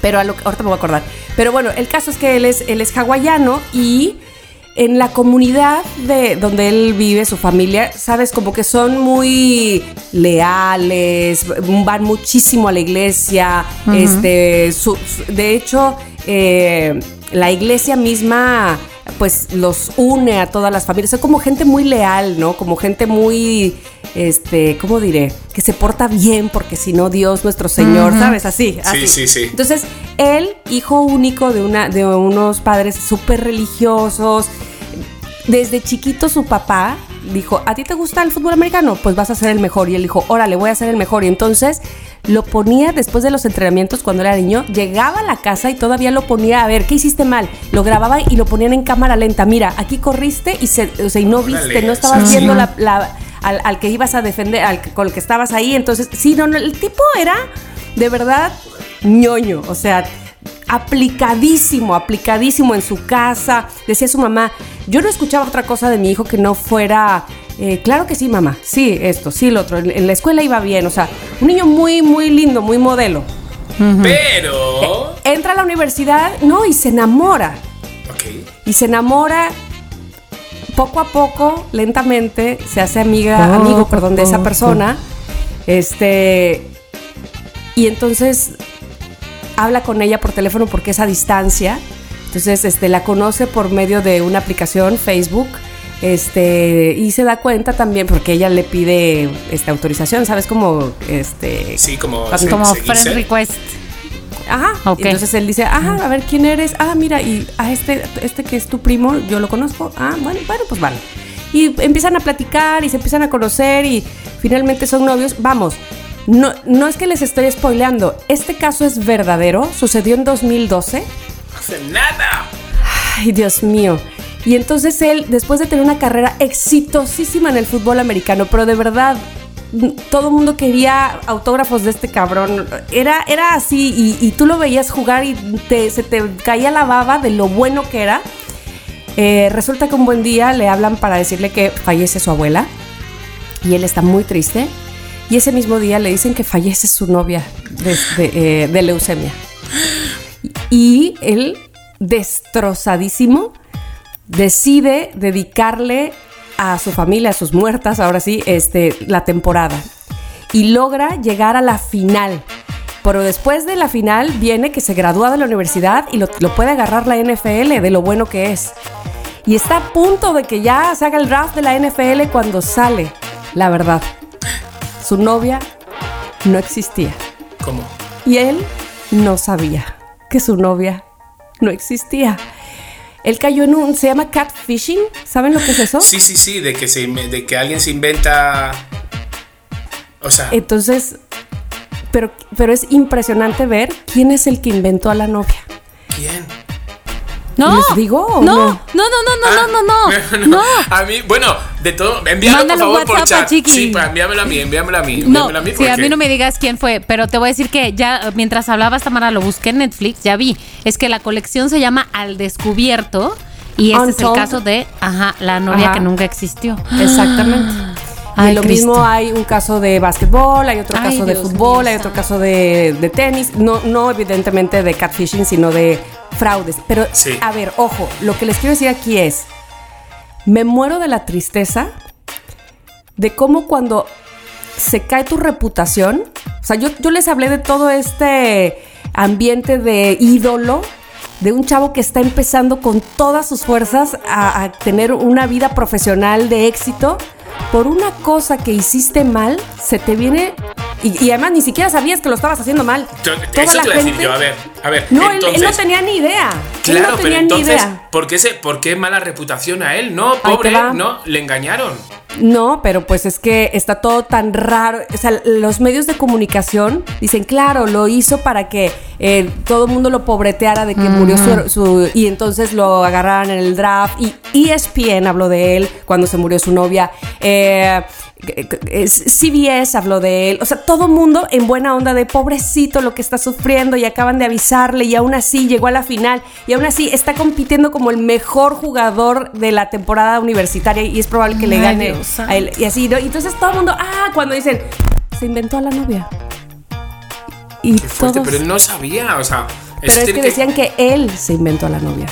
pero a lo, ahorita me voy a acordar. Pero bueno, el caso es que él es, él es hawaiano y en la comunidad de donde él vive, su familia, sabes, como que son muy leales, van muchísimo a la iglesia, este, su- su- de hecho, eh, la iglesia misma pues los une a todas las familias. Son como gente muy leal, ¿no? Como gente muy, este, ¿cómo diré? Que se porta bien porque si no Dios nuestro Señor, ¿sabes? Así, así.
sí, sí.
Entonces, él, hijo único de, una, de unos padres súper religiosos, desde chiquito su papá dijo, ¿a ti te gusta el fútbol americano? Pues vas a ser el mejor. Y él dijo, órale, voy a ser el mejor. Y entonces lo ponía después de los entrenamientos cuando era niño, llegaba a la casa y todavía lo ponía a ver, ¿qué hiciste mal? Lo grababa y lo ponían en cámara lenta. Mira, aquí corriste y, se, o sea, y no viste, no estabas
sí.
viendo la- la- al, al que ibas a defender, al que- con el que estabas ahí. Entonces, sí, no, no, el tipo era de verdad ñoño. O sea, aplicadísimo, aplicadísimo en su casa. Decía su mamá, yo no escuchaba otra cosa de mi hijo que no fuera, eh, claro que sí, mamá, sí, esto, sí, lo otro. En, en la escuela iba bien, o sea, un niño muy, muy lindo, muy modelo.
Pero.
Entra a la universidad, no, y se enamora.
Ok.
Y se enamora poco a poco, lentamente, se hace amiga,
Poco
amigo, perdón, de esa persona. Este. Y entonces habla con ella por teléfono porque es a distancia. Entonces, este, la conoce por medio de una aplicación, Facebook. Este, y se da cuenta también porque ella le pide esta autorización, ¿sabes? Como este.
Sí, como.
Como
se-
Como
seguirse.
friend request.
Ajá.
Ok.
Y Entonces él dice, ajá, a ver quién eres. Ah, mira, y a este, este que es tu primo, yo lo conozco. Ah, bueno, bueno, pues vale. Y empiezan a platicar y se empiezan a conocer y finalmente son novios. Vamos, no, no es que les estoy spoileando. Este caso es verdadero. Sucedió en 2012.
No hace nada.
Ay, Dios mío. Y entonces él, después de tener una carrera exitosísima en el fútbol americano, pero de verdad, todo el mundo quería autógrafos de este cabrón. Era, era así, y, tú lo veías jugar y te- se te caía la baba de lo bueno que era. Eh, resulta que un buen día le hablan para decirle que fallece su abuela, y él está muy triste. Y ese mismo día le dicen que fallece su novia de, de, eh, leucemia. Y él, destrozadísimo, decide dedicarle a su familia, a sus muertas, ahora sí, este, la temporada. Y logra llegar a la final. Pero después de la final viene que se gradúa de la universidad y lo, lo puede agarrar la NFL de lo bueno que es. Y está a punto de que ya se haga el draft de la NFL cuando sale la verdad. Su novia no existía.
¿Cómo?
Y él no sabía que su novia no existía. Él cayó en un, se llama catfishing, ¿saben lo que es eso?
Sí, sí, sí, de que, se, de que alguien se inventa... O sea,
Entonces, pero, pero es impresionante ver quién es el que inventó a la novia.
¿quién?
No.
¿Les digo o
no,
no?
no, no, no, no, no, no, no. no.
A mí, bueno, de todo, envíalo por favor por chat. Sí, envíamelo a mí, envíamelo a mí.
No,
envíamelo a mí
sí, a mí no me digas quién fue, pero te voy a decir que ya mientras hablabas, Tamara, lo busqué en Netflix, ya vi. Es que la colección se llama Al Descubierto y este es el caso de, ajá, la novia
Ajá.
que nunca existió.
Exactamente.
Ay,
y lo
Cristo.
mismo hay un caso de básquetbol, hay otro
Ay,
caso de fútbol, hay otro caso de, de tenis. No, no evidentemente de catfishing, sino de fraudes. Pero,
Sí.
a ver, ojo, lo que les quiero decir aquí es, me muero de la tristeza de cómo cuando se cae tu reputación, o sea, yo, yo les hablé de todo este ambiente de ídolo, de un chavo que está empezando con todas sus fuerzas a, a tener una vida profesional de éxito, por una cosa que hiciste mal, se te viene... Y, y además ni siquiera sabías que lo estabas haciendo mal.
Yo-
Toda
Eso
la
te iba a decir
gente-
yo, a ver, a ver.
No, él-
entonces,
él, no tenía ni idea. él
Claro, pero entonces,
ni idea.
¿por qué, se, ¿por qué mala reputación a él? No, pobre, no, le engañaron.
No, pero pues es que está todo tan raro. O sea, los medios de comunicación dicen, claro, lo hizo para que eh, todo el mundo lo pobreteara de que murió su, su- Y entonces lo agarraran en el draft. Y ESPN habló de él cuando se murió su novia. Eh, CBS habló de él. O sea, todo el mundo en buena onda de pobrecito lo que está sufriendo y acaban de avisarle y aún así llegó a la final y aún así está compitiendo como el mejor jugador de la temporada universitaria y es probable que le
Ay,
gane
Dios
a él. Y así, ¿no? Y entonces todo el mundo, ah, cuando dicen, se inventó a la novia. Y
Qué fuerte,
todos-
pero él no sabía, o sea.
pero es
tiene
que decían que él se inventó a la novia.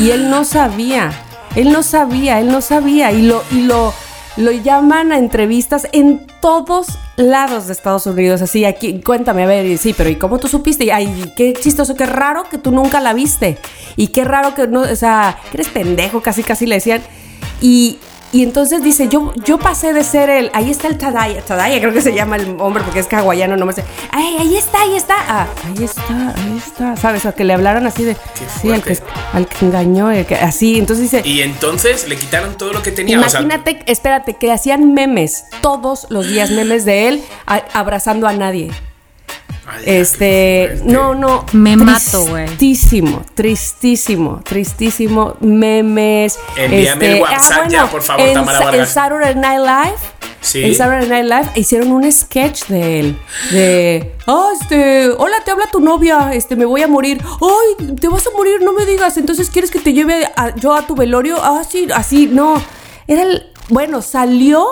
Y él no sabía. Él no sabía, él no sabía. Y lo, y lo, lo llaman a entrevistas en todos lados de Estados Unidos. Así, aquí, cuéntame, a ver, sí, pero ¿y cómo tú supiste? Y, Ay, qué chistoso, qué raro que tú nunca la viste. Y qué raro que no, o sea, eres pendejo, casi, casi le decían. Y. Y entonces dice, yo, yo pasé de ser el, ahí está el Tadaya, Tadaya creo que se llama el hombre porque es hawaiano, no me sé, ay, ahí está, ahí está, ah, ahí está, ahí está, ¿sabes? O que le hablaron así de, sí, al que, al que engañó, el que- así, entonces dice,
Y entonces le quitaron todo lo que tenía. o sea,
imagínate, espérate, que hacían memes, todos los días memes de él a- abrazando a nadie.
Ay,
Este, no, no.
Me mato, güey.
Tristísimo, tristísimo, tristísimo. Memes.
Envíame el WhatsApp ya, por favor,
en,
Tamara Vargas.
En Saturday Night Live.
Sí.
En Saturday Night Live hicieron un sketch de él. De, ah, este, hola, te habla tu novia, este, me voy a morir. Ay, te vas a morir, no me digas. Entonces, ¿quieres que te lleve a- yo a tu velorio? Ah, sí, así, no. Era el, bueno, salió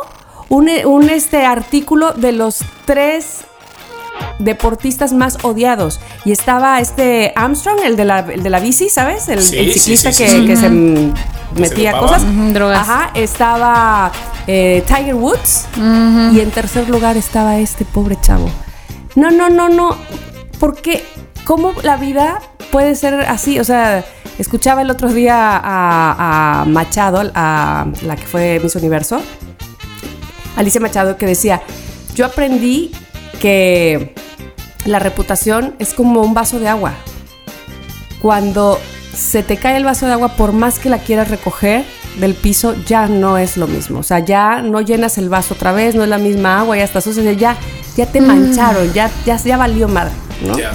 un, un este artículo de los tres deportistas más odiados. Y estaba este Armstrong, el de la, el de la bici, ¿sabes? El,
Sí,
el
sí,
ciclista
sí,
que,
sí, sí.
que se metía cosas.
Drogas.
Ajá, estaba eh, Tiger Woods. Y en tercer lugar estaba este pobre chavo. No, no, no, no. ¿Por qué? ¿Cómo la vida puede ser así? O sea, escuchaba el otro día a, a Machado, a la que fue Miss Universo, Alicia Machado, que decía, yo aprendí que la reputación es como un vaso de agua. Cuando se te cae el vaso de agua, por más que la quieras recoger del piso, ya no es lo mismo. O sea, ya no llenas el vaso otra vez, no es la misma agua, ya está sucia, ya, ya te mancharon, ya, ya, ya valió madre, ¿no?
Ya.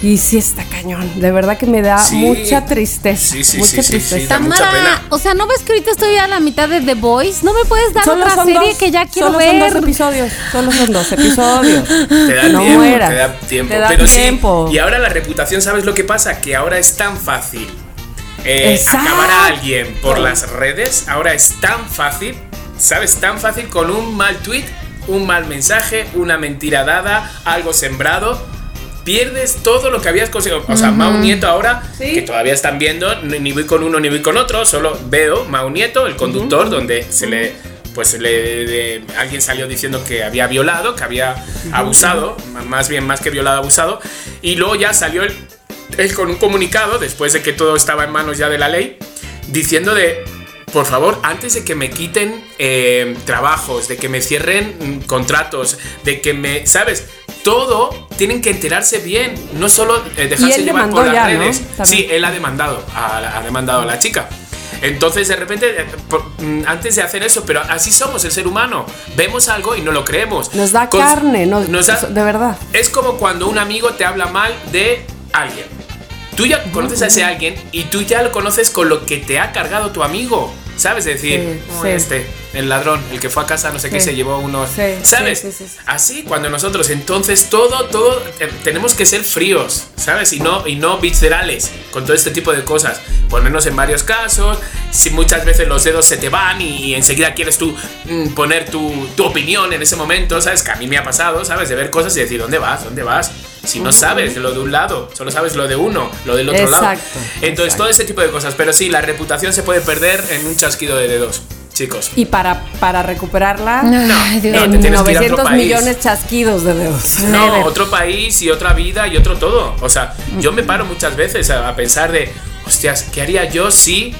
Y sí está cañón, de verdad que me da
Sí.
mucha tristeza.
Sí, sí,
mucha
sí, sí, sí,
tristeza.
da mucha
Tamara,
pena.
o sea, ¿no ves que ahorita estoy a la mitad de The Voice? ¿No me puedes dar
Solo
otra serie
dos,
que ya quiero
solo
ver?
son dos episodios, solo son dos episodios.
Te da
no
tiempo,
mueras.
te da tiempo.
Te da
pero
tiempo.
sí, y ahora la reputación, ¿sabes lo que pasa? Que ahora es tan fácil eh, acabar a alguien por las redes. Ahora es tan fácil, ¿sabes? Tan fácil con un mal tweet, un mal mensaje, una mentira dada, algo sembrado. Pierdes todo lo que habías conseguido. O sea, Mau Nieto ahora,
Sí.
que todavía están viendo, ni voy con uno ni voy con otro, solo veo Mau Nieto, el conductor, donde se le pues le, de- alguien salió diciendo que había violado, que había abusado, más bien más que violado, abusado, y luego ya salió él, él con un comunicado, después de que todo estaba en manos ya de la ley, diciendo de, por favor, antes de que me quiten eh, trabajos, de que me cierren mm, contratos, de que me, ¿sabes? Todo tienen que enterarse bien, no solo eh, dejarse llevar por las
ya, ¿no?
redes.
También.
Sí, él ha demandado, ha, ha demandado a la chica. Entonces, de repente, eh, mm, antes de hacer eso, pero así somos el ser humano. Vemos algo y no lo creemos.
Nos da carne, no,
nos da-
de verdad.
es como cuando un amigo te habla mal de alguien. Tú ya conoces a ese alguien y tú ya lo conoces con lo que te ha cargado tu amigo. ¿Sabes? Es decir,
Sí,
"Oh,
sí.
este, el ladrón, el que fue a casa, no sé qué,
Sí.
se llevó unos. ¿Sabes?
sí, sí, sí, sí.
Así, cuando nosotros, entonces todo, todo, eh, tenemos que ser fríos, ¿sabes? Y no, y no viscerales con todo este tipo de cosas. Ponernos en varios casos, si muchas veces los dedos se te van y, enseguida quieres tú mm, poner tu, tu opinión en ese momento, ¿sabes? Que a mí me ha pasado, ¿sabes? De ver cosas y decir, ¿dónde vas? ¿Dónde vas? Si no sabes lo de un lado, solo sabes lo de uno, lo del otro lado.
Exacto,
Entonces,
exacto.
todo ese tipo de cosas. Pero sí, la reputación se puede perder en un chasquido de dedos, chicos.
Y para, para recuperarla,
no,
en
te tienes que ir a otro
900
país.
millones chasquidos de dedos.
No, otro país y otra vida y otro todo. O sea, yo me paro muchas veces a, a pensar de, hostias, ¿qué haría yo si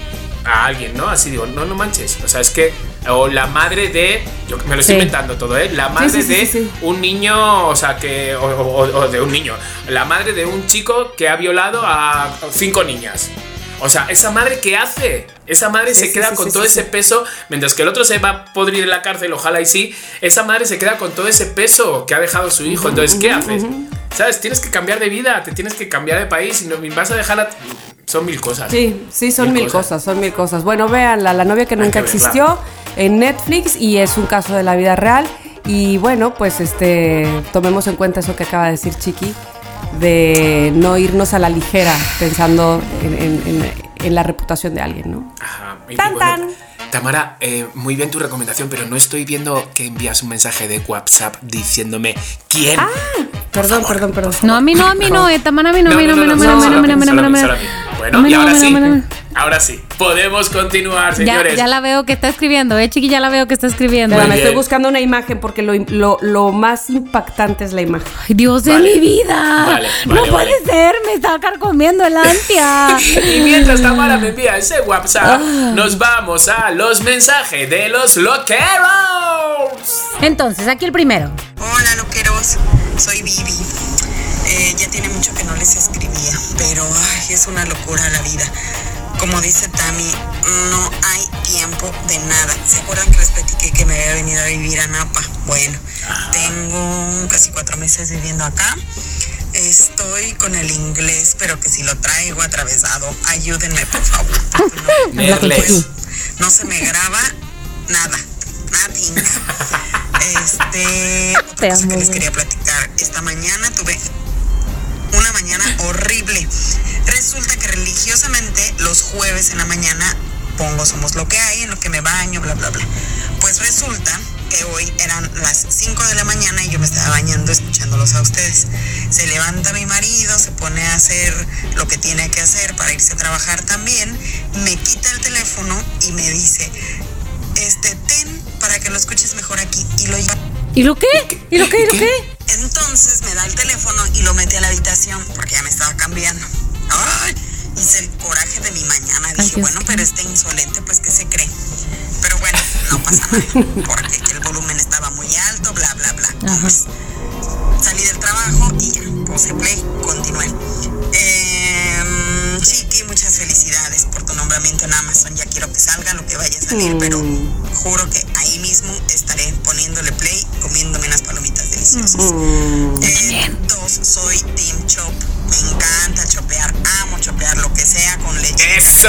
a alguien, ¿no? Así digo, no, no manches. O sea, es que, o la madre de, yo me lo estoy
Sí.
inventando todo, ¿eh? La madre
sí, sí,
de un niño, o sea, que, o, o- o de un niño, la madre de un chico que ha violado a cinco niñas. O sea, esa madre qué hace? Esa madre se queda con todo ese peso, mientras que el otro se va a podrir en la cárcel, ojalá y sí, esa madre se queda con todo ese peso que ha dejado su hijo. Entonces, ¿qué haces? ¿Sabes? Tienes que cambiar de vida, te tienes que cambiar de país y no vas a dejar a... Son mil cosas.
Sí, sí, son
Mil
mil,
cosas.
cosas. son mil cosas. Bueno, véanla, La novia que nunca
que
existió en Netflix y es un caso de la vida real. Y bueno, pues este tomemos en cuenta eso que acaba de decir Chiqui, de no irnos a la ligera pensando en, en- en- en la reputación de alguien, ¿no?
Ajá.
Tan, tan.
Tamara, eh, muy bien tu recomendación, pero no estoy viendo que envías un mensaje de WhatsApp diciéndome quién.
Perdón, perdón, perdón.
No, a mí no, a mí no, eh, Tamara, a mí no, a mí no, a mí no, a mí no, a mí no, a mí no, a mí no, no, no.
Bueno, y
no,
ahora
no,
sí.
no.
Ahora sí. Podemos continuar,
Ya,
señores.
ya la veo que está escribiendo, eh, chiqui, ya la veo que está escribiendo.
Espérame,
Muy
estoy buscando una imagen porque lo, lo- lo más impactante es la imagen.
Ay, Dios de mi vida.
Vale,
no
vale,
puede
vale.
ser, me está carcomiendo el ansia.
Y mientras Tamara me envía ese WhatsApp,
Ah.
nos vamos a los mensajes de los loqueros.
Entonces, aquí el primero.
Hola loqueros, soy Vivi. Eh, ya tiene mucho que no les escribía, pero ay, es una locura la vida. Como dice Tami, no hay tiempo de nada. ¿Se acuerdan que les platiqué que me había venido a vivir a Napa? Bueno, tengo casi cuatro meses viviendo acá. Estoy con el inglés, pero que si lo traigo atravesado, ayúdenme por favor. no- se me graba nada. Nothing. Este. Otra
Te
cosa
amo,
que les quería platicar. Esta mañana tuve una mañana horrible. Resulta que religiosamente los jueves en la mañana pongo Somos lo que hay, en lo que me baño, bla, bla, bla. Pues resulta que hoy eran las 5 de la mañana y yo me estaba bañando escuchándolos a ustedes. Se levanta mi marido, se pone a hacer lo que tiene que hacer para irse a trabajar también, me quita el teléfono y me dice, este, ten para que lo escuches mejor aquí y lo
¿Y lo qué? ¿Y lo qué? ¿Y lo qué?
entonces me da el teléfono y lo mete a la habitación porque ya me estaba cambiando. Ay, hice el coraje de mi mañana. Dije,
Ay,
bueno, pero este insolente, pues, ¿qué se cree? Pero bueno, no pasa nada, porque el volumen estaba muy alto, bla, bla, bla. Pues, salí del trabajo y ya, puse play, continué. Eh, Chiqui, muchas felicidades por tu nombramiento en Amazon. Ya quiero que salga lo que vaya a salir, pero juro que ahí mismo estaré poniéndole play, comiéndome unas palomitas deliciosas. Eh, dos, soy Team Chop. Me encanta chopear, amo chopear lo que sea con leche,
¡Eso!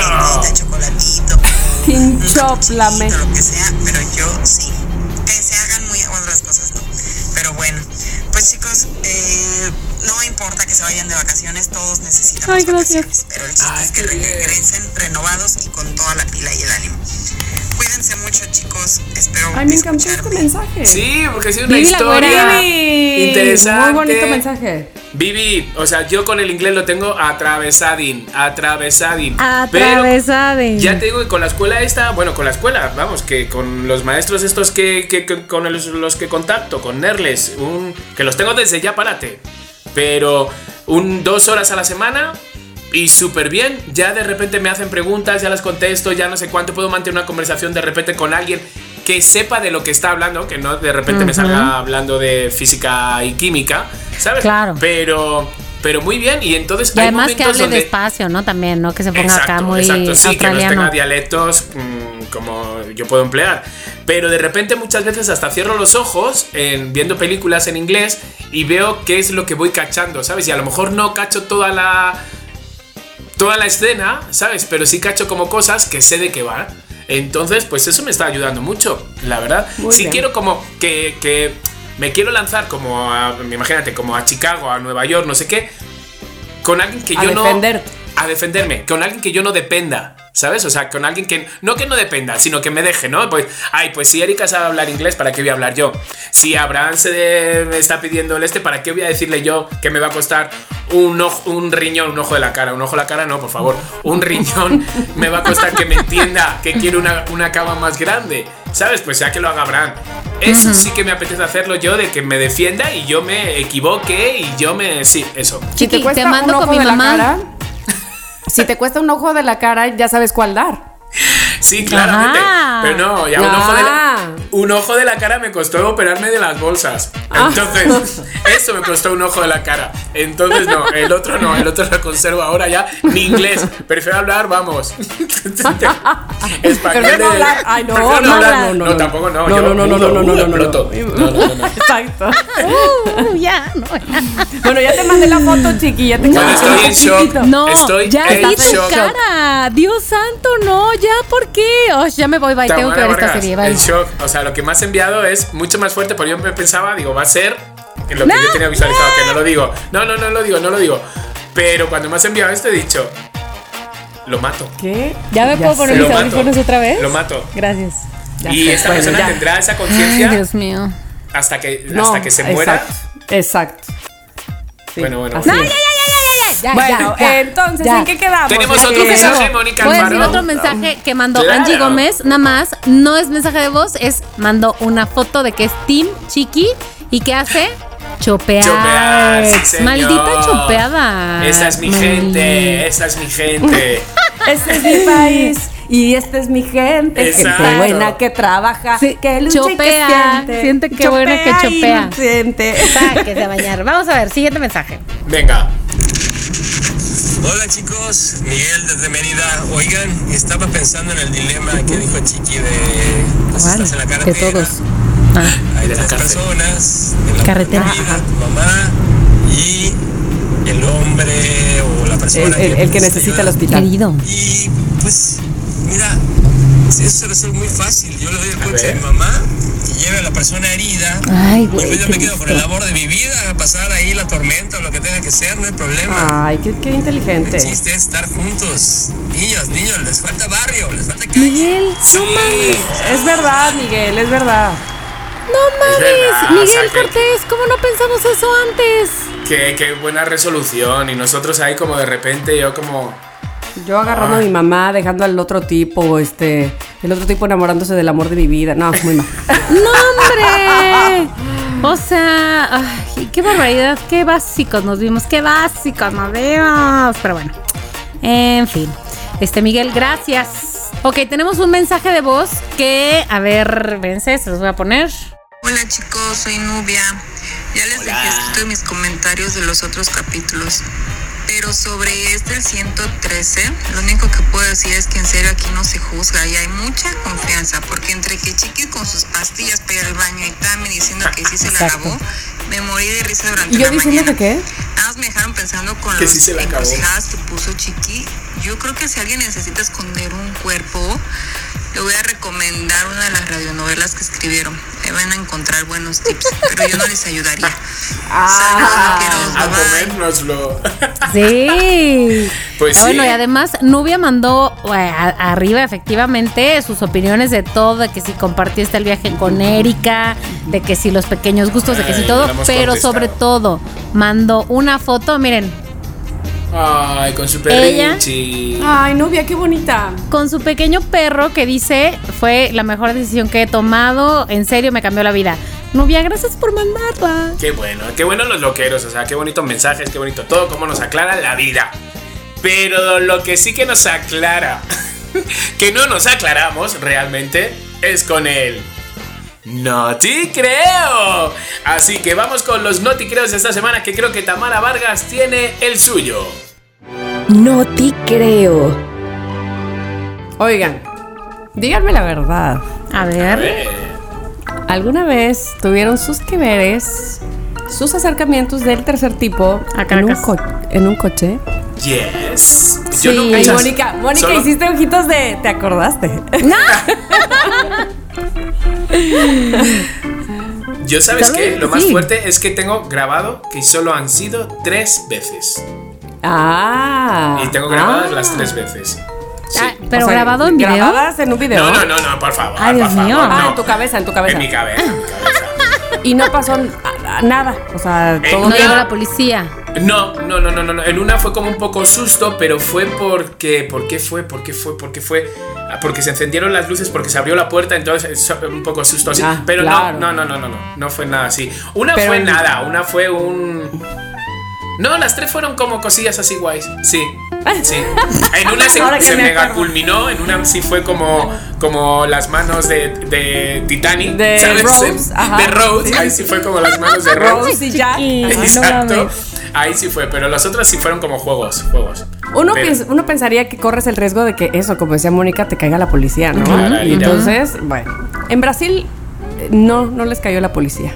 chocolatito,
Team Chop, la
lo que sea, pero yo sí. Que se hagan muy otras cosas, ¿no? Pero bueno, pues chicos, eh, no importa que se vayan de vacaciones, todos necesitan
Ay, gracias.
vacaciones. Pero el chiste
Ay,
es que
bien.
regresen renovados y con toda la pila y el ánimo. Cuídense mucho, chicos. Espero
Ay, me encantó este mensaje.
Sí, porque ha sido una
Vivi
historia interesante.
Muy bonito mensaje.
Vivi, o sea, yo con el inglés lo tengo atravesadín, atravesadín.
Atravesade.
Pero ya te digo que con la escuela esta, bueno, con la escuela, vamos, que con los maestros estos que, que- que- con los, los que contacto, con Nerles, un, que los tengo desde ya, párate. Pero un dos horas a la semana y súper bien. Ya de repente me hacen preguntas, ya las contesto, ya no sé cuánto puedo mantener una conversación de repente con alguien que sepa de lo que está hablando, que no de repente me salga hablando de física y química, ¿sabes?
Claro.
Pero, pero muy bien, y entonces
Y
hay
además que hable
donde...
despacio, ¿no? También, ¿no? Que se ponga
Exacto,
acá muy
exacto, sí, que no
australiano.
tenga dialectos mm, como yo puedo emplear. Pero de repente muchas veces hasta cierro los ojos en, viendo películas en inglés y veo qué es lo que voy cachando, ¿sabes? Y a lo mejor no cacho toda la toda la escena, ¿sabes? Pero sí cacho como cosas que sé de qué va. Entonces, pues eso me está ayudando mucho, la verdad.
Muy
si
bien.
quiero como que, que me quiero lanzar como a, imagínate, como a Chicago, a Nueva York, no sé qué, con alguien que
A
yo no...
defenderte.
A defenderme, con alguien que yo no dependa, ¿sabes? O sea, con alguien que, no que no dependa, sino que me deje, ¿no? Pues, ay, pues si Erika sabe hablar inglés, ¿para qué voy a hablar yo? Si Abraham se de- me está pidiendo el este, ¿para qué voy a decirle yo que me va a costar un, ojo- un riñón, un ojo de la cara? Un ojo de la cara, no, por favor. Un riñón me va a costar que me entienda que quiero una, una cama más grande, ¿sabes? Pues ya que lo haga Abraham. Eso sí que me apetece hacerlo yo, de que me defienda y yo me equivoque y yo me... Sí, eso.
Si te
te mando
un
con mi
de la
mamá.
cara, si te cuesta un ojo de la cara, ya sabes cuál dar.
Sí, claramente.
Ajá.
Pero no, ya un ojo, de la,
Ah.
un ojo de la cara me costó operarme de las bolsas. Entonces, eso me costó un ojo de la cara. Entonces, no, el otro no, el otro lo conservo ahora ya. Ni inglés. Prefiero hablar, vamos. Español.
Prefiero
de-
hablar. Ay, no,
prefiero
no,
hablar.
no, no,
No,
no.
tampoco no.
No, no, no, no, no, no, no, no, no.
No, no, no, no.
Exacto.
Uh, ya, no, ya.
Bueno, ya te mandé la foto, chiqui. Ya te conocí
estoy en shock.
No,
Estoy
ya
en
vi tu
shock.
cara. Dios santo, no, ya, ¿por qué? Oh, ya me voy, bye, tengo que ver esta serie, bye.
En shock. O sea, lo que has enviado es mucho más fuerte, porque yo me pensaba, digo, va a ser lo que yo tenía visualizado, que no lo digo. No, no, no lo digo, no lo digo. Pero cuando me has enviado esto he dicho, lo mato.
¿Qué?
¿Ya me puedo poner mis audífonos otra vez?
Lo mato.
Gracias.
Ya
y
sé,
esta
bueno,
persona
ya.
tendrá esa conciencia
Dios mío.
hasta que,
No,
hasta que se muera.
Exacto. exacto. Sí,
Bueno, bueno,
así
bueno.
es.
Ya,
Bueno,
ya, ya.
entonces,
Ya.
¿en qué quedamos?
Tenemos otro
se
mensaje. Mónica
Voy a
Alfaro.
decir otro mensaje que mandó
Claro.
Angie Gómez, nada más. No es mensaje de voz, es mandó una foto de que es Team Chiqui y que hace chopear.
Chopear, sí.
Maldita chopeada.
Esa es mi gente, esa es mi gente.
Este es mi país y esta es mi gente.
Exacto.
Gente buena que trabaja,
Sí,
que lucha y que
chopea,
siente.
siente que buena que chopea.
siente.
Sáquese a bañar. Vamos a ver, siguiente mensaje.
Venga.
Hola chicos, Miguel desde Mérida. Oigan, estaba pensando en el dilema que dijo Chiqui de pues,
¿Cuál?
estás en la
De
carretera.
todos. Ah,
Hay
De la
tres personas, en la
Carretera.
vida, tu mamá y el hombre o la persona
El, el- el que necesita el hospital.
querido.
Y pues, mira, eso se resuelve muy fácil. Yo le doy el coche a mi mamá y lleve a la persona herida.
Ay,
y
güey,
pues yo me quedo con el labor de mi vida, a pasar ahí la tormenta o lo que tenga que ser, no hay problema.
Ay, qué, qué
El
inteligente.
chiste es estar juntos. Niños, niños, les falta barrio, les falta calle.
Miguel,
Sí.
no mames.
Es verdad, Miguel, es verdad.
No mames. Miguel
o sea, que-
Cortés, ¿cómo no pensamos eso antes?
Qué, qué buena resolución. Y nosotros ahí como de repente yo como...
Yo agarrando a mi mamá, dejando al otro tipo, este, el otro tipo enamorándose del amor de mi vida. No, muy mal.
¡No, hombre! O sea, ay, qué barbaridad, qué básicos nos vimos, qué básicos nos vimos. Pero bueno, en fin. Este Miguel, gracias. Ok, tenemos un mensaje de voz que, a ver, vence, se los voy a poner.
Hola chicos, soy Nubia. Ya les dejé escrito en mis comentarios de los otros capítulos. Pero sobre este, el 113, lo único que puedo decir es que en serio aquí no se juzga y hay mucha confianza. Porque entre que Chiqui con sus pastillas para ir al baño y Tami diciendo que sí se la lavó, me morí de risa durante
¿Y yo
la
diciendo
mañana.
que qué?
Nada más me dejaron pensando con
Que
las
sí
encrucijadas que puso Chiqui. Yo creo que si alguien necesita esconder un cuerpo, le voy a recomendar una de las radionovelas que escribieron. Ahí van a encontrar buenos tips, pero yo no les ayudaría.
Ah.
Saludos,
A.
Sí.
Pues
Ah, Bueno,
sí.
y además Nubia mandó eh, a- arriba efectivamente sus opiniones de todo, de que si compartiste el viaje con Erika, de que si los pequeños gustos, de que si todo, pero sobre todo mandó una foto, miren,
Ay, con su
Ella-
perrinchi.
Ay, novia, qué bonita.
con su pequeño perro que dice fue la mejor decisión que he tomado, en serio me cambió la vida. Nubia, gracias por mandarla.
Qué bueno, qué bueno los loqueros, o sea, qué bonitos mensajes, qué bonito todo, cómo nos aclara la vida. Pero lo que sí que nos aclara, que no nos aclaramos realmente, es con el No te creo. Así que vamos con los no te creos de esta semana que creo que Tamara Vargas tiene el suyo.
No te creo.
Oigan, díganme la verdad.
A ver.
¿Alguna vez tuvieron sus que veres, sus acercamientos del tercer tipo
A
en un, en coche?
Yes.
Sí,
no muchas-
Mónica, Mónica,
solo-
hiciste ojitos de. ¿Te acordaste?
Yo sabes qué, lo más
sí.
fuerte es que tengo grabado que solo han sido tres veces.
Ah.
Y tengo grabadas
ah.
las tres veces. Sí.
Ah, pero
O sea,
grabado en video.
Grabadas en un video.
No, no, no, no, por favor.
Ay,
por
Dios
favor,
mío.
no.
Ah, en tu cabeza, en tu cabeza.
En mi cabeza, en mi cabeza.
Y no pasó nada. O sea, todo.
No llegó la policía.
No, no, no, no, no, no. En una fue como un poco susto, pero fue porque. ¿Por qué fue? ¿Por qué fue? ¿Por qué fue? Ah, Porque se encendieron las luces, porque se abrió la puerta, entonces es un poco susto así.
Ah,
pero
claro.
no, no, no, no, no, no. No fue nada así. Una
Pero
fue nada, una fue un. No, las tres fueron como cosillas así guays. Sí. Sí. En una se, se
me
mega culminó, en una sí fue como, como las manos de, de Titanic.
De
¿sabes?
Rose, ajá.
De Rose. Ahí sí fue como las manos de Rose.
Rose y Jack.
Exacto. Ahí sí fue, pero los otros sí fueron como juegos, juegos.
Uno,
Pero-
piensa- uno pensaría que corres el riesgo de que eso, como decía Mónica, te caiga la policía, ¿no?
Claro,
Y entonces, bueno. En Brasil eh, no, no les cayó la policía.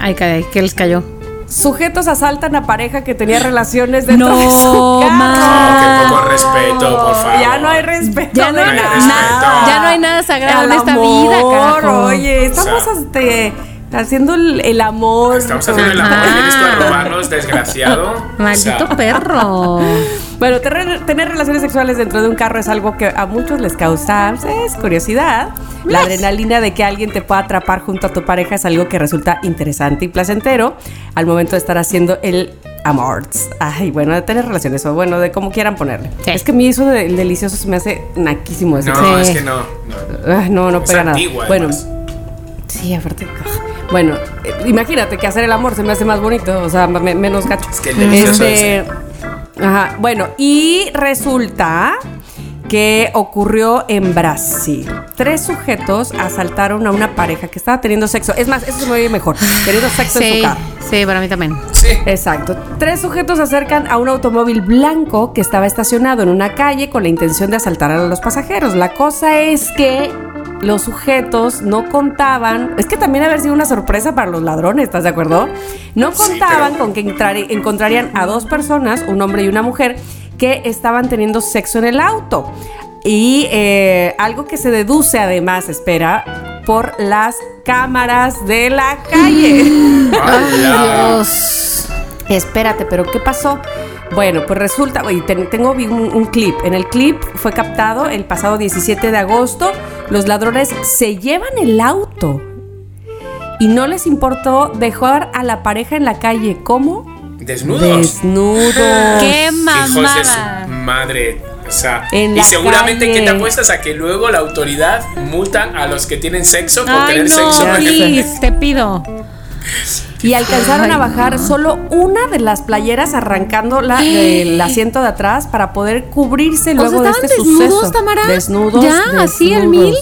Ay, caray, ¿qué les cayó?
Sujetos asaltan a pareja que tenía relaciones dentro
No,
de su carro.
ma.
qué poco respeto, por favor.
Ya no hay respeto.
Ya no hay
No
nada.
respeto.
Ya no hay nada sagrado en esta vida,
amor,
carajo.
Oye, estamos
O sea,
este, haciendo el, el amor.
Estamos haciendo el amor, vienes tú a robarnos, desgraciado.
Maldito
O sea,
perro.
Bueno, tener, tener relaciones sexuales dentro de un carro es algo que a muchos les causa pues, curiosidad. La adrenalina de que alguien te pueda atrapar junto a tu pareja es algo que resulta interesante y placentero al momento de estar haciendo el amor. Ay, bueno, de tener relaciones o bueno, de como quieran ponerle.
Sí.
Es que a mí eso del delicioso se me hace naquísimo. eso.
No,
Sí.
es que no. no.
Ah, no, no
Es
pega nada.
antigua,
Bueno,
además.
sí, aparte. Bueno, eh, imagínate que hacer el amor se me hace más bonito, o sea, me- menos gacho.
Es que el delicioso
Este, Ajá, bueno, y resulta que ocurrió en Brasil. Tres sujetos asaltaron a una pareja que estaba teniendo sexo. Es más, eso se me oye mejor. Teniendo sexo en
Sí,
su carro.
sí, para mí también.
Sí.
Exacto. Tres sujetos se acercan a un automóvil blanco que estaba estacionado en una calle con la intención de asaltar a los pasajeros. La cosa es que los sujetos no contaban, es que también haber sido una sorpresa para los ladrones, ¿estás de acuerdo? No
Sí,
contaban
pero-
con que entrar- encontrarían a dos personas, un hombre y una mujer, que estaban teniendo sexo en el auto. Y eh, algo que se deduce además, espera, por las cámaras de la calle.
¡Hala!
Dios.
Espérate, pero ¿qué pasó? Bueno, pues resulta, ten- tengo un, un clip. En el clip fue captado el pasado 17 de agosto. Los ladrones se llevan el auto y no les importó dejar a la pareja en la calle. ¿Cómo?
Desnudos.
Desnudos.
¡Qué
Hijos de su
mamada!
madre. O sea,
En
y seguramente
calle.
que te apuestas a que luego la autoridad multan a los que tienen sexo por
Ay,
tener
no,
sexo.
please, te pido.
Y alcanzaron
Ay,
a bajar solo una de las playeras arrancando la, el asiento de atrás para poder cubrirse
O
luego
sea,
de
¿estaban
este
desnudos,
suceso.
Tamara?
Desnudos.
¿Ya? ¿Así, al mil?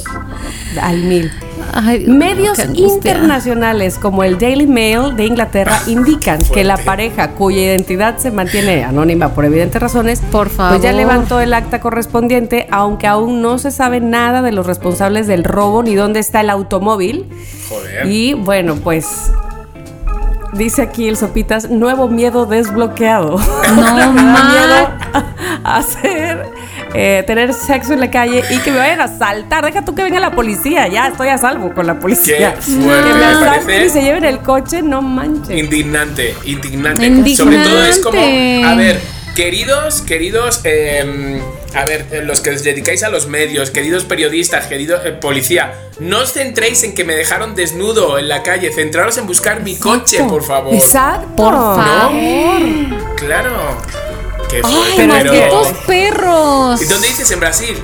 Al mil.
Ay,
Medios internacionales como el Daily Mail de Inglaterra indican que la pareja cuya identidad se mantiene anónima por evidentes razones,
Por
pues ya
favor.
levantó el acta correspondiente, aunque aún no se sabe nada de los responsables del robo ni dónde está el automóvil.
Joder.
Y bueno, pues dice aquí el Sopitas, nuevo miedo desbloqueado.
No
Me da
ma-
miedo hacer, eh, tener sexo en la calle y que me vayan a saltar. Deja tú que venga la policía, ya estoy a salvo con la policía.
Qué fuerte,
que me
me parece.
y se lleven el coche, no manches.
Indignante, indignante.
Indignante.
Sobre todo es como, a ver, queridos, queridos, eh, a ver, eh, los que os dedicáis a los medios, queridos periodistas, querido eh, policía, no os centréis en que me dejaron desnudo en la calle, centraros en buscar mi coche, por favor.
Exacto.
Por favor.
Claro. Qué
Ay,
fuerte, pero...
malditos perros.
¿Y dónde dices? En Brasil.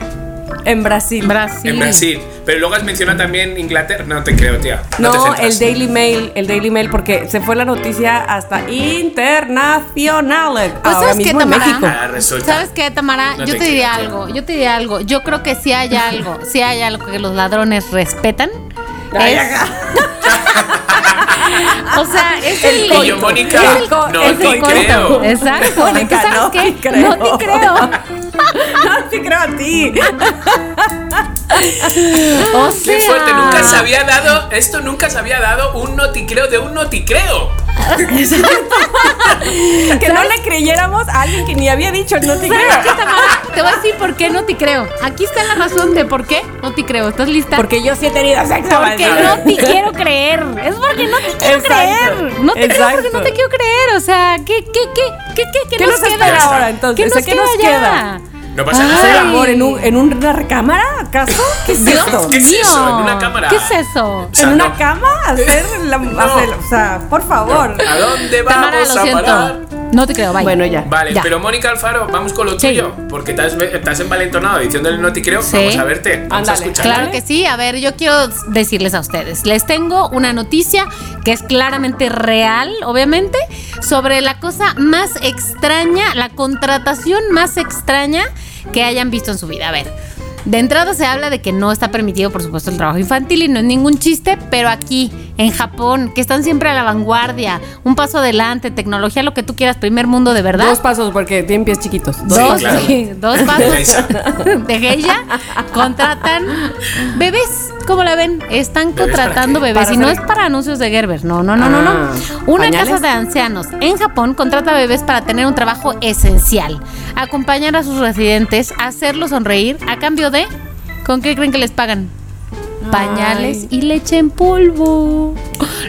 En Brasil.
Brasil.
En Brasil. Pero luego has mencionado también Inglaterra. No te creo, tía. No,
el Daily Mail, el Daily Mail, porque se fue la noticia hasta internacional.
Pues,
ahora
¿sabes qué,
mismo en
Tamara?
México.
Ah, resulta.
¿Sabes qué, Tamara?
No
yo
te
te, diría algo, yo te diría algo. Yo creo que sí hay algo, sí hay algo que los ladrones respetan,
Ay,
Es-. o sea, es
El
el,
Mónica,
El co-
no
el
te
coito.
creo.
Exacto.
Mónica,
Entonces,
no
¿sabes qué?
te creo.
No te creo.
No te creo a ti.
O sea,
Qué fuerte, nunca se había dado, esto nunca se había dado un noticreo de un noticreo.
Que no le creyéramos a alguien que ni había dicho el no te
¿Sabes
creo.
Te voy a decir por qué no te creo. Aquí está la razón de por qué no te creo. ¿Estás lista?
Porque yo sí he tenido sexo.
Porque no te quiero creer. Es porque no te quiero
Exacto,
creer. No te creo porque
exacto.
no te quiero creer. O sea, ¿qué, qué, qué, qué, qué, qué,
¿Qué nos espera ahora, entonces?
¿Qué
O sea,
nos
¿qué nos
queda
queda?
No pasa
Ay.
nada.
¿Hacer amor en, un, en una recámara, acaso? ¿Qué es
Dios
esto?
¿Qué es eso? ¿En una cámara?
¿Qué es eso?
O sea,
¿En una
no.
cama? ¿Hacer la, hacer- o sea, por favor.
¿A dónde
Tamara,
vamos
lo
a
siento.
parar?
No te creo, vaya.
Bueno, ya.
Vale,
Ya.
pero Mónica Alfaro, vamos con lo
Sí.
tuyo. Porque te has, te has envalentonado diciendo el noticreo.
Sí.
Vamos a verte. Vamos a
Ándale.
escuchar.
Claro que sí. A ver, yo quiero decirles a ustedes. Les tengo una noticia que es claramente real, obviamente, sobre la cosa más extraña, la contratación más extraña que hayan visto en su vida. A ver. De entrada se habla de que no está permitido, por supuesto, el trabajo infantil y no es ningún chiste, pero aquí, en Japón, que están siempre a la vanguardia, un paso adelante, tecnología, lo que tú quieras, primer mundo de verdad.
Dos pasos porque tienen pies chiquitos.
Sí,
Dos,
claro.
sí, dos pasos de Geisha contratan bebés. ¿Cómo la ven? Están
¿Bebés para
contratando bebés y no es para anuncios de Gerber. No, no, no, no, no.
Ah,
Una
¿pañales?
casa de ancianos en Japón contrata bebés para tener un trabajo esencial. Acompañar a sus residentes, hacerlos sonreír a cambio de ¿Con qué creen que les pagan? Pañales y leche en polvo.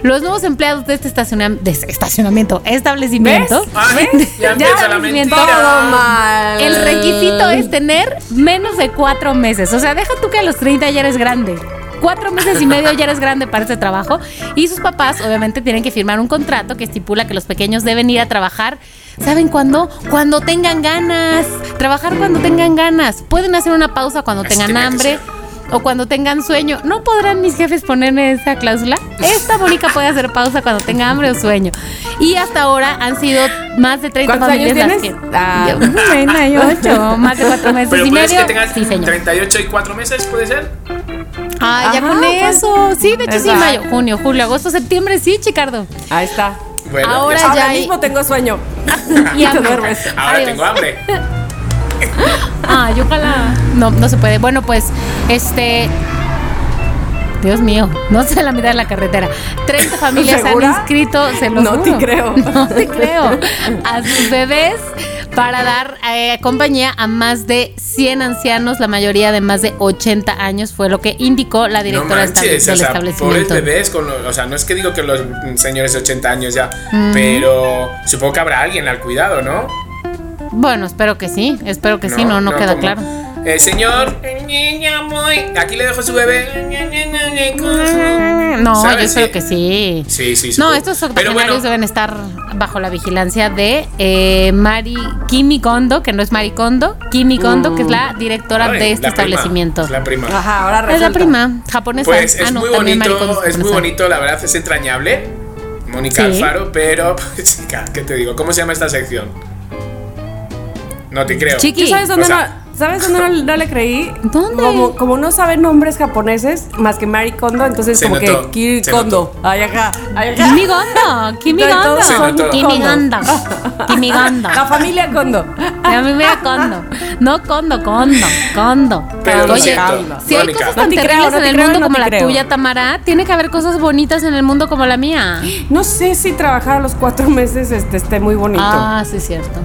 Los nuevos empleados de este de este estacionamiento, establecimiento,
Ay, ya empieza la
establecimiento.
Todo mal.
el requisito es tener menos de cuatro meses. O sea, deja tú que a los 30 ya eres grande. Cuatro meses y medio ya eres grande para este trabajo. Y sus papás, obviamente, tienen que firmar un contrato que estipula que los pequeños deben ir a trabajar. ¿Saben cuándo? Cuando tengan ganas. Trabajar cuando tengan ganas. Pueden hacer una pausa cuando
Así
tengan hambre. O cuando tengan sueño. ¿No podrán mis jefes ponerme esa cláusula? Esta Mónica puede hacer pausa cuando tenga hambre o sueño. Y hasta ahora han sido más de 30
¿Cuántos años
familias las
tienes?
que-
Ah.
Yo, 38, más de cuatro meses
Pero
y
puedes
medio.
que tengas
sí, señor.
38 y 4 meses, ¿puede ser?
Ay, ya
Ajá,
con
pues.
eso. Sí, de hecho sí,
Exacto.
mayo, junio, julio, agosto, septiembre, sí, Chicardo.
Ahí está.
Bueno,
Ahora
ya-
ya
Ahora
hay-
mismo tengo sueño.
Y
te duermes.
Ahora
Adiós.
tengo hambre.
Ay, ojalá. No, no se puede. Bueno, pues, este. Dios mío, no sé la mitad de la carretera. 30 familias
¿Segura?
han inscrito, se lo
No
juro.
te creo.
No te creo. A sus bebés para dar eh, compañía a más de 100 ancianos, la mayoría de más de 80 años, fue lo que indicó la directora
manches,
del
o sea, pobres
establecimiento.
bebés con los- o sea, no es que digo que los señores de 80 años ya,
Mm.
pero supongo que habrá alguien al cuidado, ¿no?
Bueno, espero que sí, espero que sí, no, no, queda
como,
claro.
eh, señor, aquí le dejo su bebé.
No, yo espero
Sí.
que sí.
Sí, sí,
No,
supongo.
estos octogenarios
bueno,
deben estar bajo la vigilancia de eh, Mari Kimi Kondo, que no es Mari Kondo, Kimi Kondo, que es la directora
ay,
de este
prima,
establecimiento.
es la prima.
Ajá, ahora
Es la
resulta.
prima japonesa.
Pues
Ah,
es
no,
muy bonito,
Kondo es
muy bonito, la verdad es entrañable. Mónica
Sí.
Alfaro, pero pues, chica, ¿qué te digo? ¿Cómo se llama esta sección? No te creo.
Chiqui.
¿Tú sabes dónde,
O sea-
no, ¿sabes dónde no, no le creí?
¿Dónde?
Como, como no sabe nombres japoneses más que Mari Kondo, entonces
Se
como
notó,
que Kiri Kondo. Ay, acá, ay, acá.
Kimi Kondo, Kimi Kondo. Kimi
Kondo.
Kimi Kondo.
La familia Kondo.
A mí me da Kondo. No Kondo, Kondo, Kondo.
Pero
Oye, si hay
Mónica.
cosas
No
tan terribles
no
en
te
el
creo,
mundo
no
como la
creo.
tuya, Tamara, tiene que haber cosas bonitas en el mundo como la mía.
No sé si trabajar a los cuatro meses este, esté muy bonito.
Ah, sí, es cierto.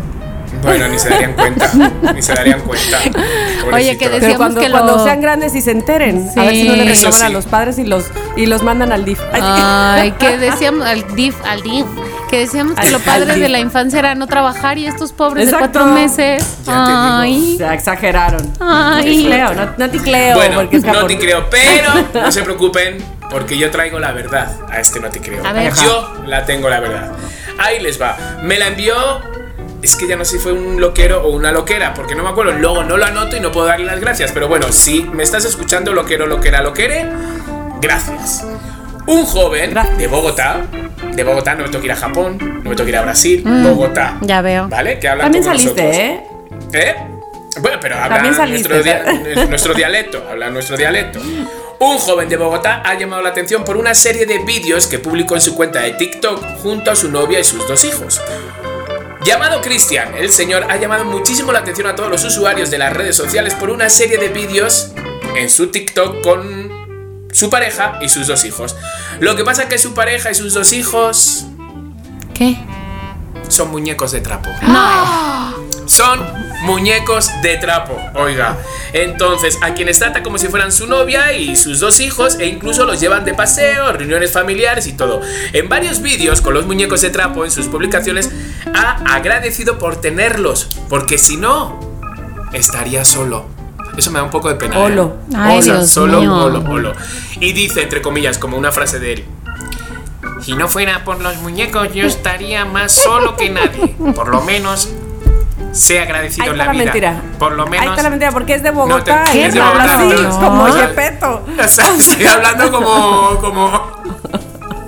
Bueno, ni se darían cuenta. ni se darían cuenta.
Oye, que decíamos
cuando,
que
cuando
lo-
sean grandes y se enteren, a ver si no
Sí.
le reclaman a
sí.
los padres y los, y los mandan al DIF. Ay,
Ay, que decíamos al DIF, al DIF, que decíamos que
Al-
lo padre de la infancia era no trabajar y estos pobres
Exacto.
de cuatro meses.
Ya.
Ay,
Ya exageraron.
Ay.
No te creo, no, no te creo.
Bueno,
porque es
no te creo, pero no se preocupen porque yo traigo la verdad a este no te creo.
A ver.
Yo la tengo la verdad. Ahí les va. Me la envió. Es que ya no sé si fue un loquero o una loquera, porque no me acuerdo. Luego no lo anoto y no puedo darle las gracias. Pero bueno, si me estás escuchando, loquero, loquera, loquere, gracias. Un joven
Gracias.
de Bogotá, de Bogotá, no me tengo que ir a Japón, no me tengo que ir a Brasil, Bogotá.
ya veo.
¿Vale? Que habla
También
como
saliste,
nosotros.
¿eh?
¿Eh? Bueno, pero habla
También saliste,
nuestro, dia- nuestro dialecto, habla nuestro dialecto. Un joven de Bogotá ha llamado la atención por una serie de vídeos que publicó en su cuenta de TikTok junto a su novia y sus dos hijos. Llamado Cristian, el señor ha llamado muchísimo la atención a todos los usuarios de las redes sociales por una serie de vídeos en su TikTok con su pareja y sus dos hijos. Lo que pasa es que su pareja y sus dos hijos
¿Qué?
son muñecos de trapo.
No.
Son muñecos de trapo, oiga. Entonces, a quienes trata como si fueran su novia y sus dos hijos, e incluso los llevan de paseo, reuniones familiares y todo. En varios vídeos con los muñecos de trapo en sus publicaciones, ha agradecido por tenerlos, porque si no, estaría solo. Eso me da un poco de pena. ¿eh?
Olo.
Ay,
O sea,
Dios
solo,
mío.
olo, olo. Y dice, entre comillas, como una frase de él. Si no fuera por los muñecos, yo estaría más solo que nadie. Por lo menos, sé agradecido
Ahí
en la
la
vida.
mentira.
Por lo
Ahí
menos.
está la mentira, porque es de Bogotá
No te-
y
es de Bogotá,
así,
pero-
como
no.
Yepeto.
O sea, estoy hablando como. como.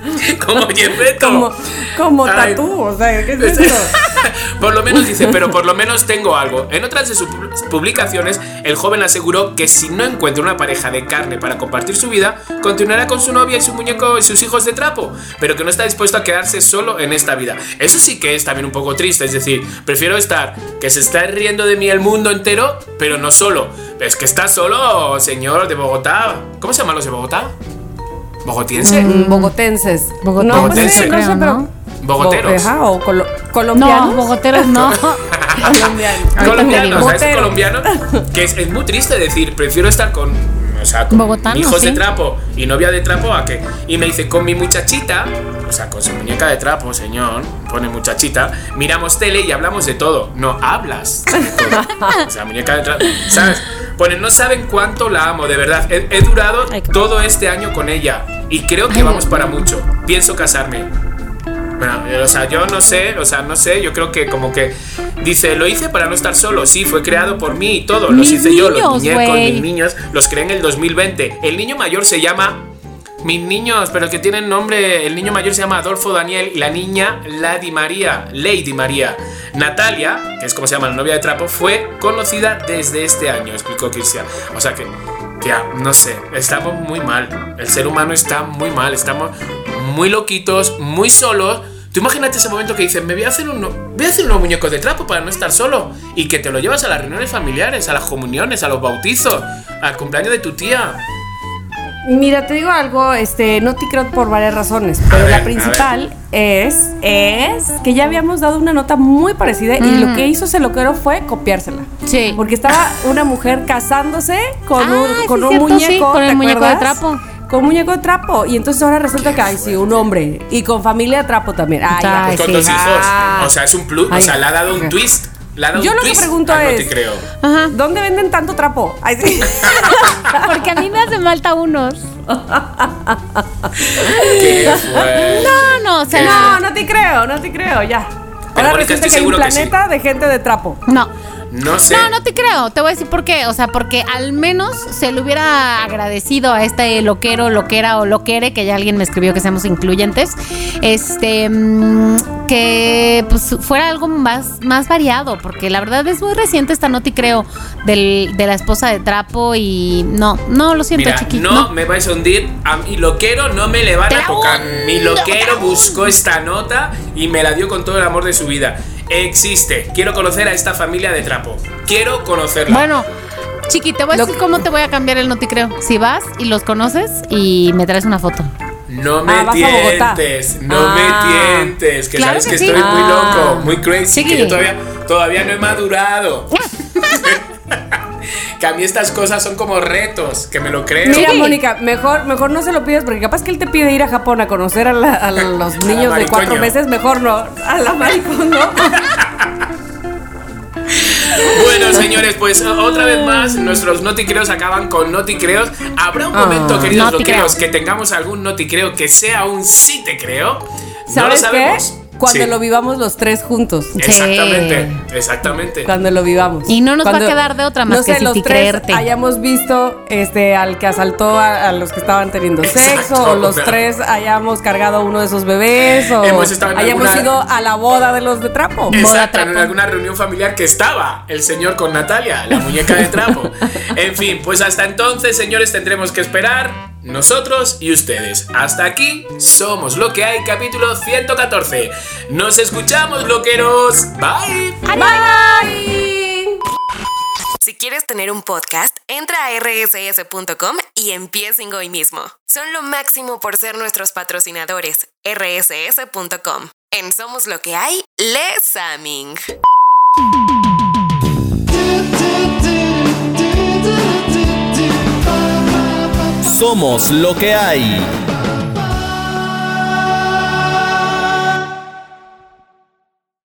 como Yepeto.
Como, como tatú, o sea, ¿qué es esto?
por lo menos dice, pero por lo menos tengo algo. En otras de sus pu- publicaciones, el joven aseguró que si no encuentra una pareja de carne para compartir su vida, continuará con su novia y su muñeco y sus hijos de trapo, pero que no está dispuesto a quedarse solo en esta vida. Eso sí que es también un poco triste, es decir, prefiero estar que se está riendo de mí el mundo entero, pero no solo. Es que está solo, señor de Bogotá. ¿Cómo se llaman los de Bogotá? ¿Bogotiense?
Mm, Bogotenses.
Bogotenses,
No, pues sí, no
creo,
sé, pero.
¿no?
Bogoteros.
Bo- o colo-
No,
colombianos.
bogoteros no.
colombianos.
colombiano, o sea, es
Botero.
colombiano, que es, es muy triste decir, prefiero estar con, o sea, con
Bogotano,
hijos de trapo y novia de trapo a que, y me dice, con mi muchachita, o sea, con su muñeca de trapo, señor, pone muchachita, miramos tele y hablamos de todo, no hablas o sea, muñeca de trapo, ¿sabes? Pone, no saben cuánto la amo, de verdad, he, he durado
qué-
todo este año con ella y creo que vamos para mucho, pienso casarme. Bueno, eh, o sea, yo no sé, o sea, no sé, yo creo que como que dice, lo hice para no estar solo, sí, fue creado por mí y todo, los
Mis
hice yo, los
niños,
muñecos,
güey.
mis niños, los creé en el 2020. El niño mayor se llama mis niños, pero que tienen nombre, el niño mayor se llama Adolfo Daniel y la niña Lady María, Lady María. Natalia, que es como se llama la novia de trapo, fue conocida desde este año, explicó Cristian. O sea que, tía, no sé, estamos muy mal. El ser humano está muy mal, estamos muy loquitos, muy solos. Tú imagínate ese momento que dicen, me voy a hacer uno, voy a hacer unos muñecos de trapo para no estar solo. Y que te lo llevas a las reuniones familiares, a las comuniones, a los bautizos, al cumpleaños de tu tía.
Mira, te digo algo, este, no te creo por varias razones, pero
ver,
la principal es, es que ya habíamos dado una nota muy parecida y lo que hizo ese loquero fue copiársela.
Sí.
Porque estaba una mujer casándose con
Ah,
un,
sí,
con un
cierto, sí,
muñeco,
con el
¿te
muñeco de trapo.
Con un muñeco de trapo. Y entonces ahora resulta que, ay, sí, un hombre. Y con familia de trapo también. Ay, ya.
Ay,
Con
sí.
dos hijos.
Ah.
O sea, es un plus. O
Ay.
sea, le ha dado un twist.
Yo lo que pregunto
al No
es-
te creo.
Ajá.
¿Dónde venden tanto trapo? Ay, sí.
Porque a mí me hacen falta unos.
Qué fuerte.
No, no, o sea,
No, no te creo, no te creo, ya. Ahora resulta que hay un
sí.
planeta de gente de trapo.
no.
No sé.
No, no te creo. Te voy a decir por qué. O sea, porque al menos se le hubiera agradecido a este loquero, loquera o loquere, que ya alguien me escribió que seamos incluyentes, este, mm, que pues fuera algo más, más variado, porque la verdad es muy reciente esta noti creo del, de la esposa de trapo y no, no, lo siento,
Mira,
chiqui.
no, me vais a hundir. A mi loquero no me le van
Te
a tocar. Mi
te
loquero buscó esta nota y me la dio con todo el amor de su vida. Existe. Quiero conocer a esta familia de trapo. Quiero conocerla.
Bueno, chiqui, te voy a decir cómo te voy a cambiar el noti creo. Si vas y los conoces y me traes una foto.
No me
Ah, vas a Bogotá.
tientes, no
Ah.
me tientes, que
Claro
sabes
que
que,
sí.
estoy muy
Ah.
loco, muy crazy, que yo todavía, todavía no he madurado. que a mí estas cosas son como retos, que me lo creo.
Mira,
Sí.
Mónica, mejor, mejor no se lo pides porque capaz que él te pide ir a Japón a conocer a, la- a los
A la
niños de cuatro meses, mejor no. A la maricón, ¿no?
Bueno, señores, pues otra vez más, nuestros noticreos acaban con noticreos. ¿Habrá un momento,
Ah.
queridos
Noticreo.
loqueros, que tengamos algún noticreo que sea un sí te creo? No lo
¿Sabes qué? Cuando
Sí.
lo vivamos los tres juntos.
Exactamente, exactamente.
Cuando lo vivamos.
Y no nos va a quedar de otra más
no
que
sé,
si
los tres
creerte.
hayamos visto este al que asaltó a, a los que estaban teniendo
Exacto.
sexo, o los tres hayamos cargado a uno de esos bebés, o
Hemos en
hayamos
alguna-
ido a la boda de los de trapo.
Exacto, en
trapo.
alguna reunión familiar que estaba el señor con Natalia, la muñeca de trapo. En fin, pues hasta entonces, señores, tendremos que esperar nosotros y ustedes. Hasta aquí somos lo que hay, capítulo 114. Nos escuchamos, loqueros. Bye.
Bye.
Si quieres tener un podcast, entra a rss.com y empiecen hoy mismo. Son lo máximo por ser nuestros patrocinadores. rss.com. En Somos lo que hay, Les Aming.
Somos lo que hay.